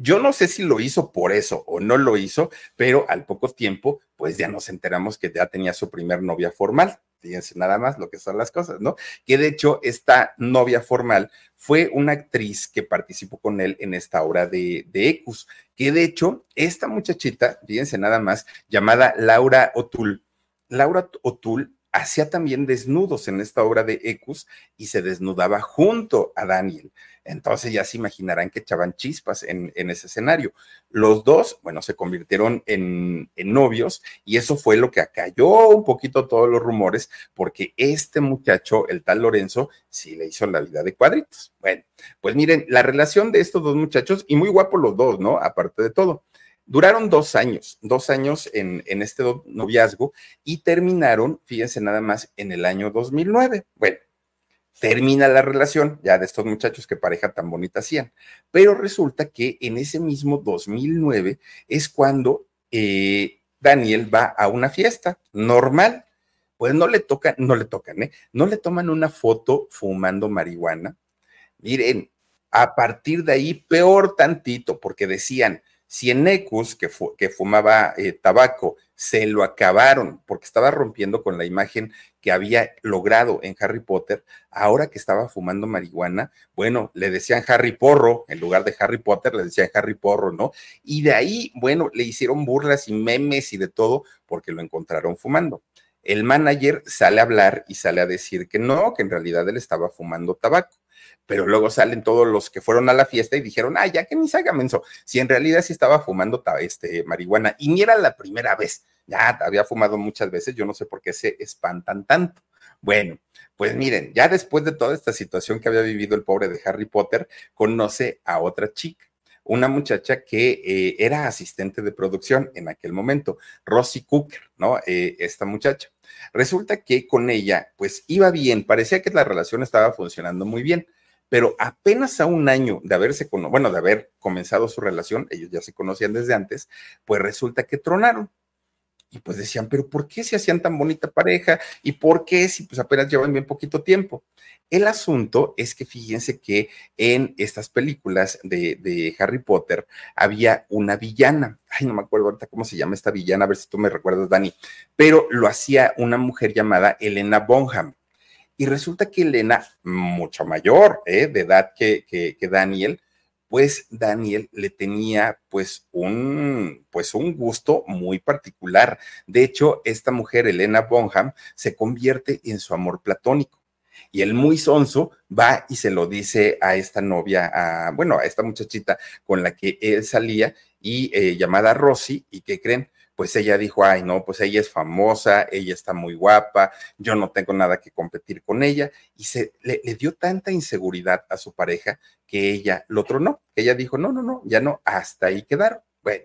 yo no sé si lo hizo por eso o no lo hizo, pero al poco tiempo, pues ya nos enteramos que ya tenía su primer novia formal. Fíjense nada más lo que son las cosas, ¿no? Que de hecho esta novia formal fue una actriz que participó con él en esta obra de, de Ecus, que de hecho esta muchachita, fíjense nada más, llamada Laura O'Toole, Laura O'Toole hacía también desnudos en esta obra de Ecus y se desnudaba junto a Daniel. Entonces ya se imaginarán que echaban chispas en, ese escenario. Los dos, bueno, se convirtieron en, novios y eso fue lo que acalló un poquito todos los rumores, porque este muchacho, el tal Lorenzo, sí le hizo la vida de cuadritos. Bueno, pues miren, la relación de estos dos muchachos, y muy guapos los dos, ¿no? Aparte de todo. Duraron dos años, dos años en, en este noviazgo y terminaron, fíjense nada más, en el año 2009. Bueno, termina la relación ya de estos muchachos que pareja tan bonita hacían. Pero resulta que en ese mismo 2009 es cuando eh, Daniel va a una fiesta normal. Pues no le tocan, no le tocan, ¿eh? No le toman una foto fumando marihuana. Miren, a partir de ahí, peor tantito, porque decían, si en Ecus, que, que fumaba eh, tabaco, se lo acabaron porque estaba rompiendo con la imagen que había logrado en Harry Potter, ahora que estaba fumando marihuana, bueno, le decían Harry Porro, en lugar de Harry Potter le decían Harry Porro, ¿no? Y de ahí, bueno, le hicieron burlas y memes y de todo porque lo encontraron fumando. El manager sale a hablar y sale a decir que no, que en realidad él estaba fumando tabaco pero luego salen todos los que fueron a la fiesta y dijeron, ah, ya que ni se haga menso, si en realidad sí estaba fumando este, marihuana y ni era la primera vez, ya había fumado muchas veces, yo no sé por qué se espantan tanto. Bueno, pues miren, ya después de toda esta situación que había vivido el pobre de Harry Potter, conoce a otra chica, una muchacha que eh, era asistente de producción en aquel momento, Rosie Cooker, ¿no? Eh, esta muchacha. Resulta que con ella, pues iba bien, parecía que la relación estaba funcionando muy bien pero apenas a un año de haberse, bueno, de haber comenzado su relación, ellos ya se conocían desde antes, pues resulta que tronaron. Y pues decían, pero ¿por qué se hacían tan bonita pareja? ¿Y por qué si pues apenas llevan bien poquito tiempo? El asunto es que fíjense que en estas películas de, de, Harry Potter había una villana. Ay, no me acuerdo ahorita cómo se llama esta villana, a ver si tú me recuerdas, Dani. Pero lo hacía una mujer llamada Elena Bonham. Y resulta que Elena, mucho mayor ¿eh? de edad que, que, Daniel, pues Daniel le tenía pues un, pues un gusto muy particular. De hecho, esta mujer, Elena Bonham, se convierte en su amor platónico. Y el muy sonso va y se lo dice a esta novia, a, bueno, a esta muchachita con la que él salía y eh, llamada Rosy, y que creen, pues ella dijo, ay, no, pues ella es famosa, ella está muy guapa, yo no tengo nada que competir con ella, y se le, dio tanta inseguridad a su pareja que ella lo tronó, ella dijo, no, no, no, ya no, hasta ahí quedaron. Bueno,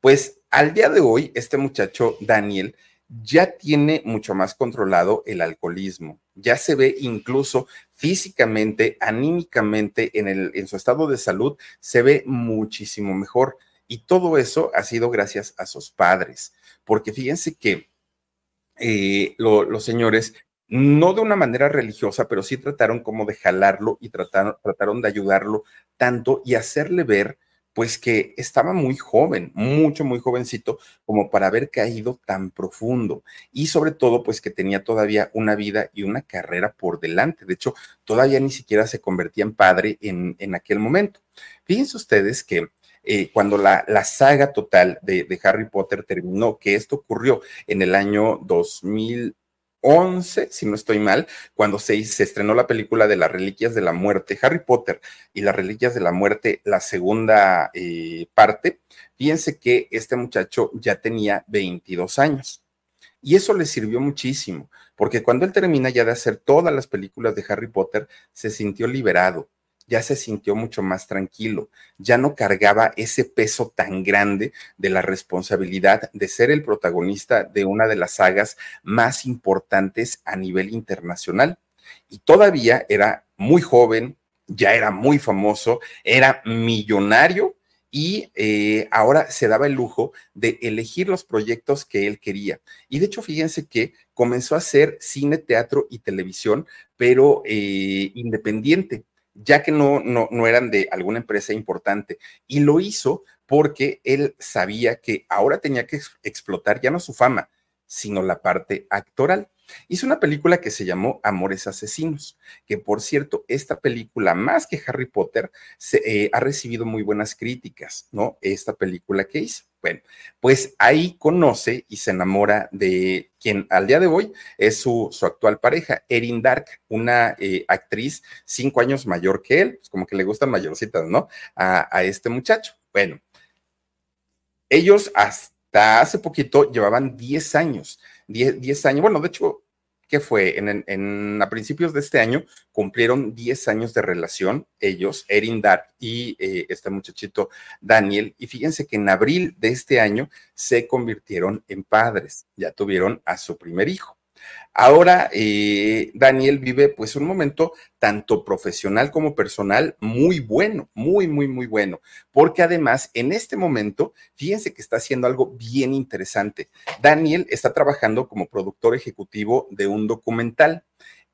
pues al día de hoy, este muchacho, Daniel, ya tiene mucho más controlado el alcoholismo, ya se ve incluso físicamente, anímicamente, en, el, en su estado de salud, se ve muchísimo mejor. Y todo eso ha sido gracias a sus padres, porque fíjense que eh, los señores, no de una manera religiosa, pero sí trataron como de jalarlo y trataron, trataron de ayudarlo tanto y hacerle ver pues que estaba muy joven, mucho, muy jovencito, como para haber caído tan profundo. Y sobre todo, pues que tenía todavía una vida y una carrera por delante. De hecho, todavía ni siquiera se convertía en padre en, en aquel momento. Fíjense ustedes que eh, cuando la, la, saga total de, Harry Potter terminó, que esto ocurrió en el año 2011, si no estoy mal, cuando se, se estrenó la película de las Reliquias de la Muerte, Harry Potter y las Reliquias de la Muerte, la segunda eh, parte, fíjense que este muchacho ya tenía 22 años. Y eso le sirvió muchísimo, porque cuando él termina ya de hacer todas las películas de Harry Potter, se sintió liberado, ya se sintió mucho más tranquilo, ya no cargaba ese peso tan grande de la responsabilidad de ser el protagonista de una de las sagas más importantes a nivel internacional. Y todavía era muy joven, ya era muy famoso, era millonario y eh, ahora se daba el lujo de elegir los proyectos que él quería. Y de hecho, fíjense que comenzó a hacer cine, teatro y televisión, pero eh, independiente ya que no, no, no eran de alguna empresa importante. Y lo hizo porque él sabía que ahora tenía que explotar ya no su fama, sino la parte actoral. Hizo una película que se llamó Amores Asesinos, que por cierto, esta película, más que Harry Potter, se, eh, ha recibido muy buenas críticas, ¿no? Esta película que hizo. Bueno, pues ahí conoce y se enamora de quien al día de hoy es su, su actual pareja, Erin Dark, una eh, actriz cinco años mayor que él, pues como que le gustan mayorcitas, ¿no? A, a este muchacho. Bueno, ellos hasta hace poquito llevaban 10 años, 10, 10 años, bueno, de hecho fue en, a principios de este año, cumplieron 10 años de relación, ellos, Erin Dark y eh, este muchachito Daniel, y fíjense que en abril de este año se convirtieron en padres, ya tuvieron a su primer hijo. Ahora eh, Daniel vive pues un momento tanto profesional como personal muy bueno, muy, muy, muy bueno, porque además en este momento, fíjense que está haciendo algo bien interesante. Daniel está trabajando como productor ejecutivo de un documental.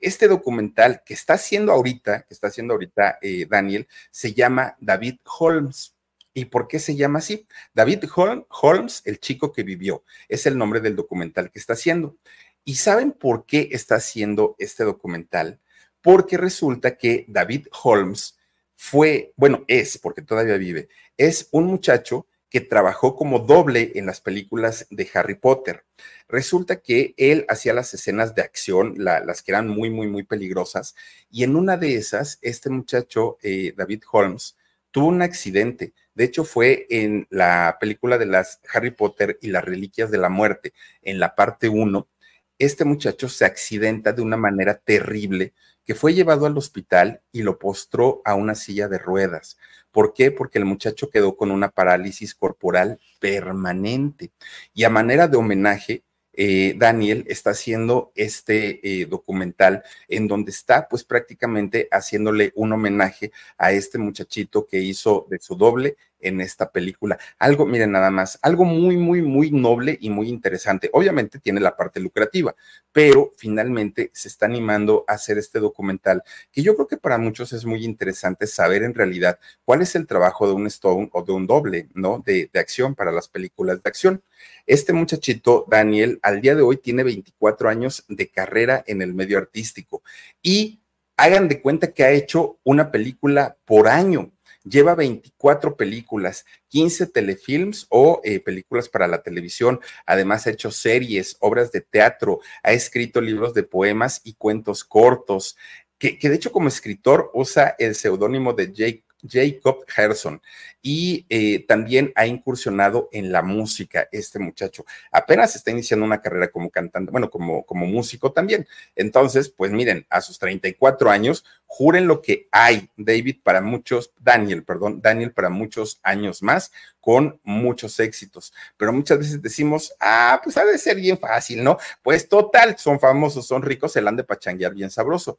Este documental que está haciendo ahorita, que está haciendo ahorita eh, Daniel, se llama David Holmes. ¿Y por qué se llama así? David Holmes, el chico que vivió, es el nombre del documental que está haciendo. ¿Y saben por qué está haciendo este documental? Porque resulta que David Holmes fue, bueno, es, porque todavía vive, es un muchacho que trabajó como doble en las películas de Harry Potter. Resulta que él hacía las escenas de acción, las que eran muy, muy, muy peligrosas, y en una de esas, este muchacho, eh, David Holmes, tuvo un accidente. De hecho, fue en la película de las Harry Potter y las Reliquias de la Muerte, en la parte 1, este muchacho se accidenta de una manera terrible que fue llevado al hospital y lo postró a una silla de ruedas. ¿Por qué? Porque el muchacho quedó con una parálisis corporal permanente. Y a manera de homenaje, eh, Daniel está haciendo este eh, documental en donde está pues prácticamente haciéndole un homenaje a este muchachito que hizo de su doble en esta película. Algo, miren nada más, algo muy, muy, muy noble y muy interesante. Obviamente tiene la parte lucrativa, pero finalmente se está animando a hacer este documental, que yo creo que para muchos es muy interesante saber en realidad cuál es el trabajo de un Stone o de un doble, ¿no? De, de acción para las películas de acción. Este muchachito, Daniel, al día de hoy tiene 24 años de carrera en el medio artístico y hagan de cuenta que ha hecho una película por año lleva 24 películas, 15 telefilms o eh, películas para la televisión. Además ha hecho series, obras de teatro, ha escrito libros de poemas y cuentos cortos, que, que de hecho como escritor usa el seudónimo de Jake Jacob Gerson y eh, también ha incursionado en la música este muchacho. Apenas está iniciando una carrera como cantante, bueno, como, como músico también. Entonces, pues miren, a sus 34 años, juren lo que hay, David, para muchos, Daniel, perdón, Daniel para muchos años más, con muchos éxitos. Pero muchas veces decimos, ah, pues ha de ser bien fácil, ¿no? Pues total, son famosos, son ricos, se la han de pachanguear bien sabroso.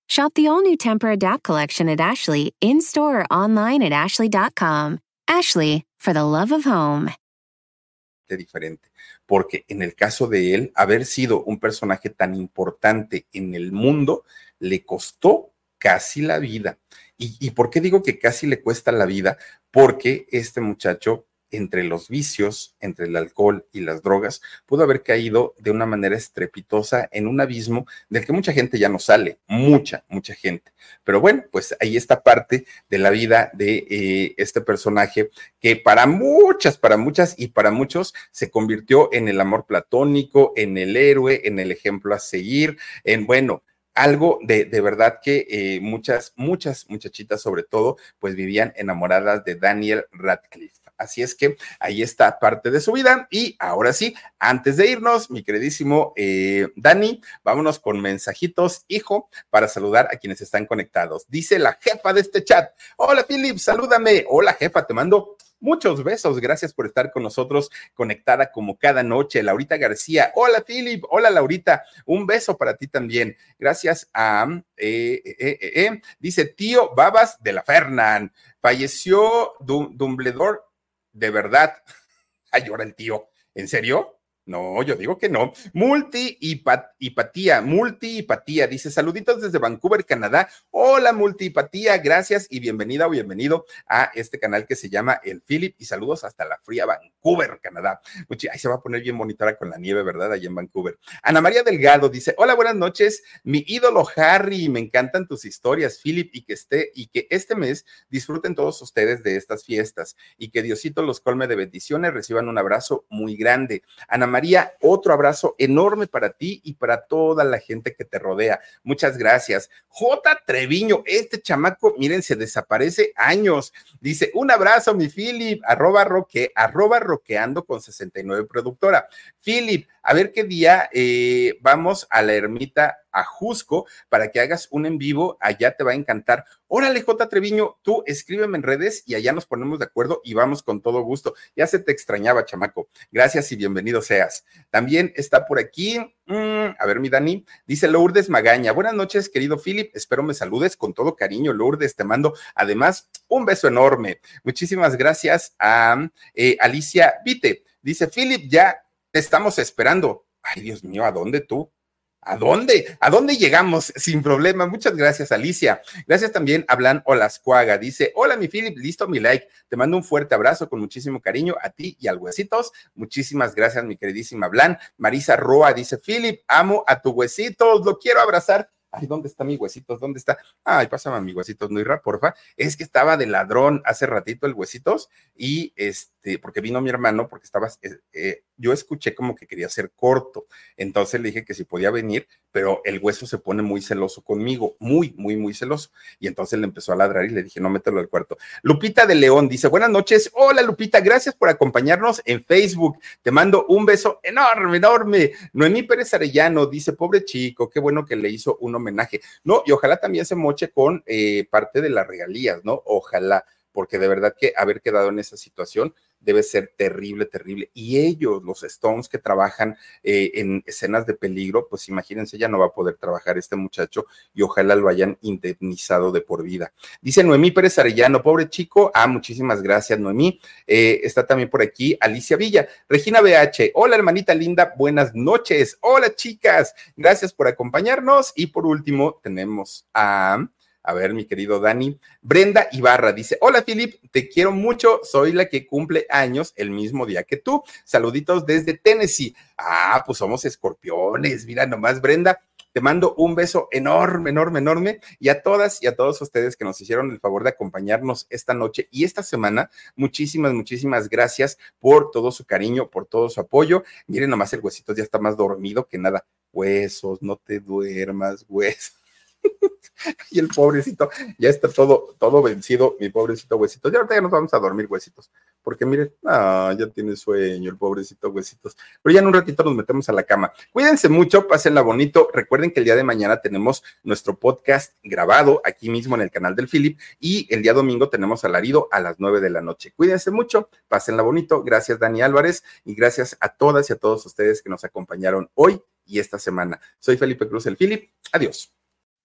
Shop the all new Temper Adapt collection at Ashley in store or online at ashley.com. Ashley, for the love of home. diferente, porque en el caso de él, haber sido un personaje tan importante en el mundo le costó casi la vida. ¿Y, ¿Y por qué digo que casi le cuesta la vida? Porque este muchacho entre los vicios, entre el alcohol y las drogas, pudo haber caído de una manera estrepitosa en un abismo del que mucha gente ya no sale, mucha, mucha gente. Pero bueno, pues ahí está parte de la vida de eh, este personaje que para muchas, para muchas y para muchos se convirtió en el amor platónico, en el héroe, en el ejemplo a seguir, en bueno, algo de, de, verdad que eh, muchas, muchas muchachitas sobre todo, pues vivían enamoradas de Daniel Radcliffe. Así es que ahí está parte de su vida. Y ahora sí, antes de irnos, mi queridísimo eh, Dani, vámonos con mensajitos, hijo, para saludar a quienes están conectados. Dice la jefa de este chat. Hola, Philip, salúdame. Hola, jefa, te mando Muchos besos. Gracias por estar con nosotros conectada como cada noche. Laurita García. Hola, Philip. Hola, Laurita. Un beso para ti también. Gracias a, eh, eh, dice tío Babas de la Fernan. Falleció Dumbledore de verdad. Ay, ahora el tío. ¿En serio? No, yo digo que no. Multihipatía, multihipatía. Dice saluditos desde Vancouver, Canadá. Hola, multihipatía. Gracias y bienvenida o bienvenido a este canal que se llama El Philip. Y saludos hasta la fría Vancouver, Canadá. Ahí se va a poner bien bonita con la nieve, ¿verdad? Allí en Vancouver. Ana María Delgado dice: Hola, buenas noches. Mi ídolo Harry, me encantan tus historias, Philip, y que esté y que este mes disfruten todos ustedes de estas fiestas y que Diosito los colme de bendiciones. Reciban un abrazo muy grande. Ana María, otro abrazo enorme para ti y para toda la gente que te rodea. Muchas gracias. J. Treviño, este chamaco, miren, se desaparece años. Dice, un abrazo, mi Philip, arroba roque, arroba roqueando con 69 productora. Philip, a ver qué día eh, vamos a la ermita a Jusco para que hagas un en vivo, allá te va a encantar. Órale, J. Treviño, tú escríbeme en redes y allá nos ponemos de acuerdo y vamos con todo gusto. Ya se te extrañaba, chamaco. Gracias y bienvenido seas. También está por aquí, mm, a ver, mi Dani, dice Lourdes Magaña. Buenas noches, querido Philip. Espero me saludes con todo cariño, Lourdes. Te mando además un beso enorme. Muchísimas gracias a eh, Alicia Vite. Dice Philip, ya estamos esperando. Ay, Dios mío, ¿a dónde tú? ¿A dónde? ¿A dónde llegamos? Sin problema. Muchas gracias, Alicia. Gracias también a Blan Olascuaga. Dice, hola, mi Philip, listo mi like. Te mando un fuerte abrazo con muchísimo cariño a ti y al Huesitos. Muchísimas gracias, mi queridísima Blan. Marisa Roa dice, Philip, amo a tu Huesitos, lo quiero abrazar. Ay, ¿dónde está mi huesitos? ¿Dónde está? Ay, pásame a mi huesitos, Nuira, porfa. Es que estaba de ladrón hace ratito el huesitos y este, porque vino mi hermano, porque estaba, eh, eh, yo escuché como que quería ser corto. Entonces le dije que si podía venir, pero el hueso se pone muy celoso conmigo, muy, muy, muy celoso. Y entonces le empezó a ladrar y le dije, no mételo al cuarto. Lupita de León dice, buenas noches. Hola, Lupita, gracias por acompañarnos en Facebook. Te mando un beso enorme, enorme. Noemí Pérez Arellano dice, pobre chico, qué bueno que le hizo uno homenaje. No, y ojalá también se moche con eh, parte de las regalías, ¿no? Ojalá, porque de verdad que haber quedado en esa situación debe ser terrible, terrible. Y ellos, los Stones que trabajan eh, en escenas de peligro, pues imagínense, ya no va a poder trabajar este muchacho y ojalá lo hayan indemnizado de por vida. Dice Noemí Pérez Arellano, pobre chico. Ah, muchísimas gracias, Noemí. Eh, está también por aquí Alicia Villa. Regina BH, hola hermanita linda, buenas noches. Hola chicas, gracias por acompañarnos. Y por último, tenemos a... A ver, mi querido Dani. Brenda Ibarra dice: Hola, Filip, te quiero mucho. Soy la que cumple años el mismo día que tú. Saluditos desde Tennessee. Ah, pues somos escorpiones. Mira nomás, Brenda. Te mando un beso enorme, enorme, enorme. Y a todas y a todos ustedes que nos hicieron el favor de acompañarnos esta noche y esta semana, muchísimas, muchísimas gracias por todo su cariño, por todo su apoyo. Miren, nomás el huesito ya está más dormido que nada. Huesos, no te duermas, huesos. y el pobrecito ya está todo, todo vencido, mi pobrecito huesito. Ya ahorita ya nos vamos a dormir, huesitos, porque miren, ah, ya tiene sueño el pobrecito huesitos. Pero ya en un ratito nos metemos a la cama. Cuídense mucho, pásenla bonito. Recuerden que el día de mañana tenemos nuestro podcast grabado aquí mismo en el canal del Philip y el día domingo tenemos alarido a las nueve de la noche. Cuídense mucho, pásenla bonito. Gracias, Dani Álvarez, y gracias a todas y a todos ustedes que nos acompañaron hoy y esta semana. Soy Felipe Cruz, el Philip. Adiós.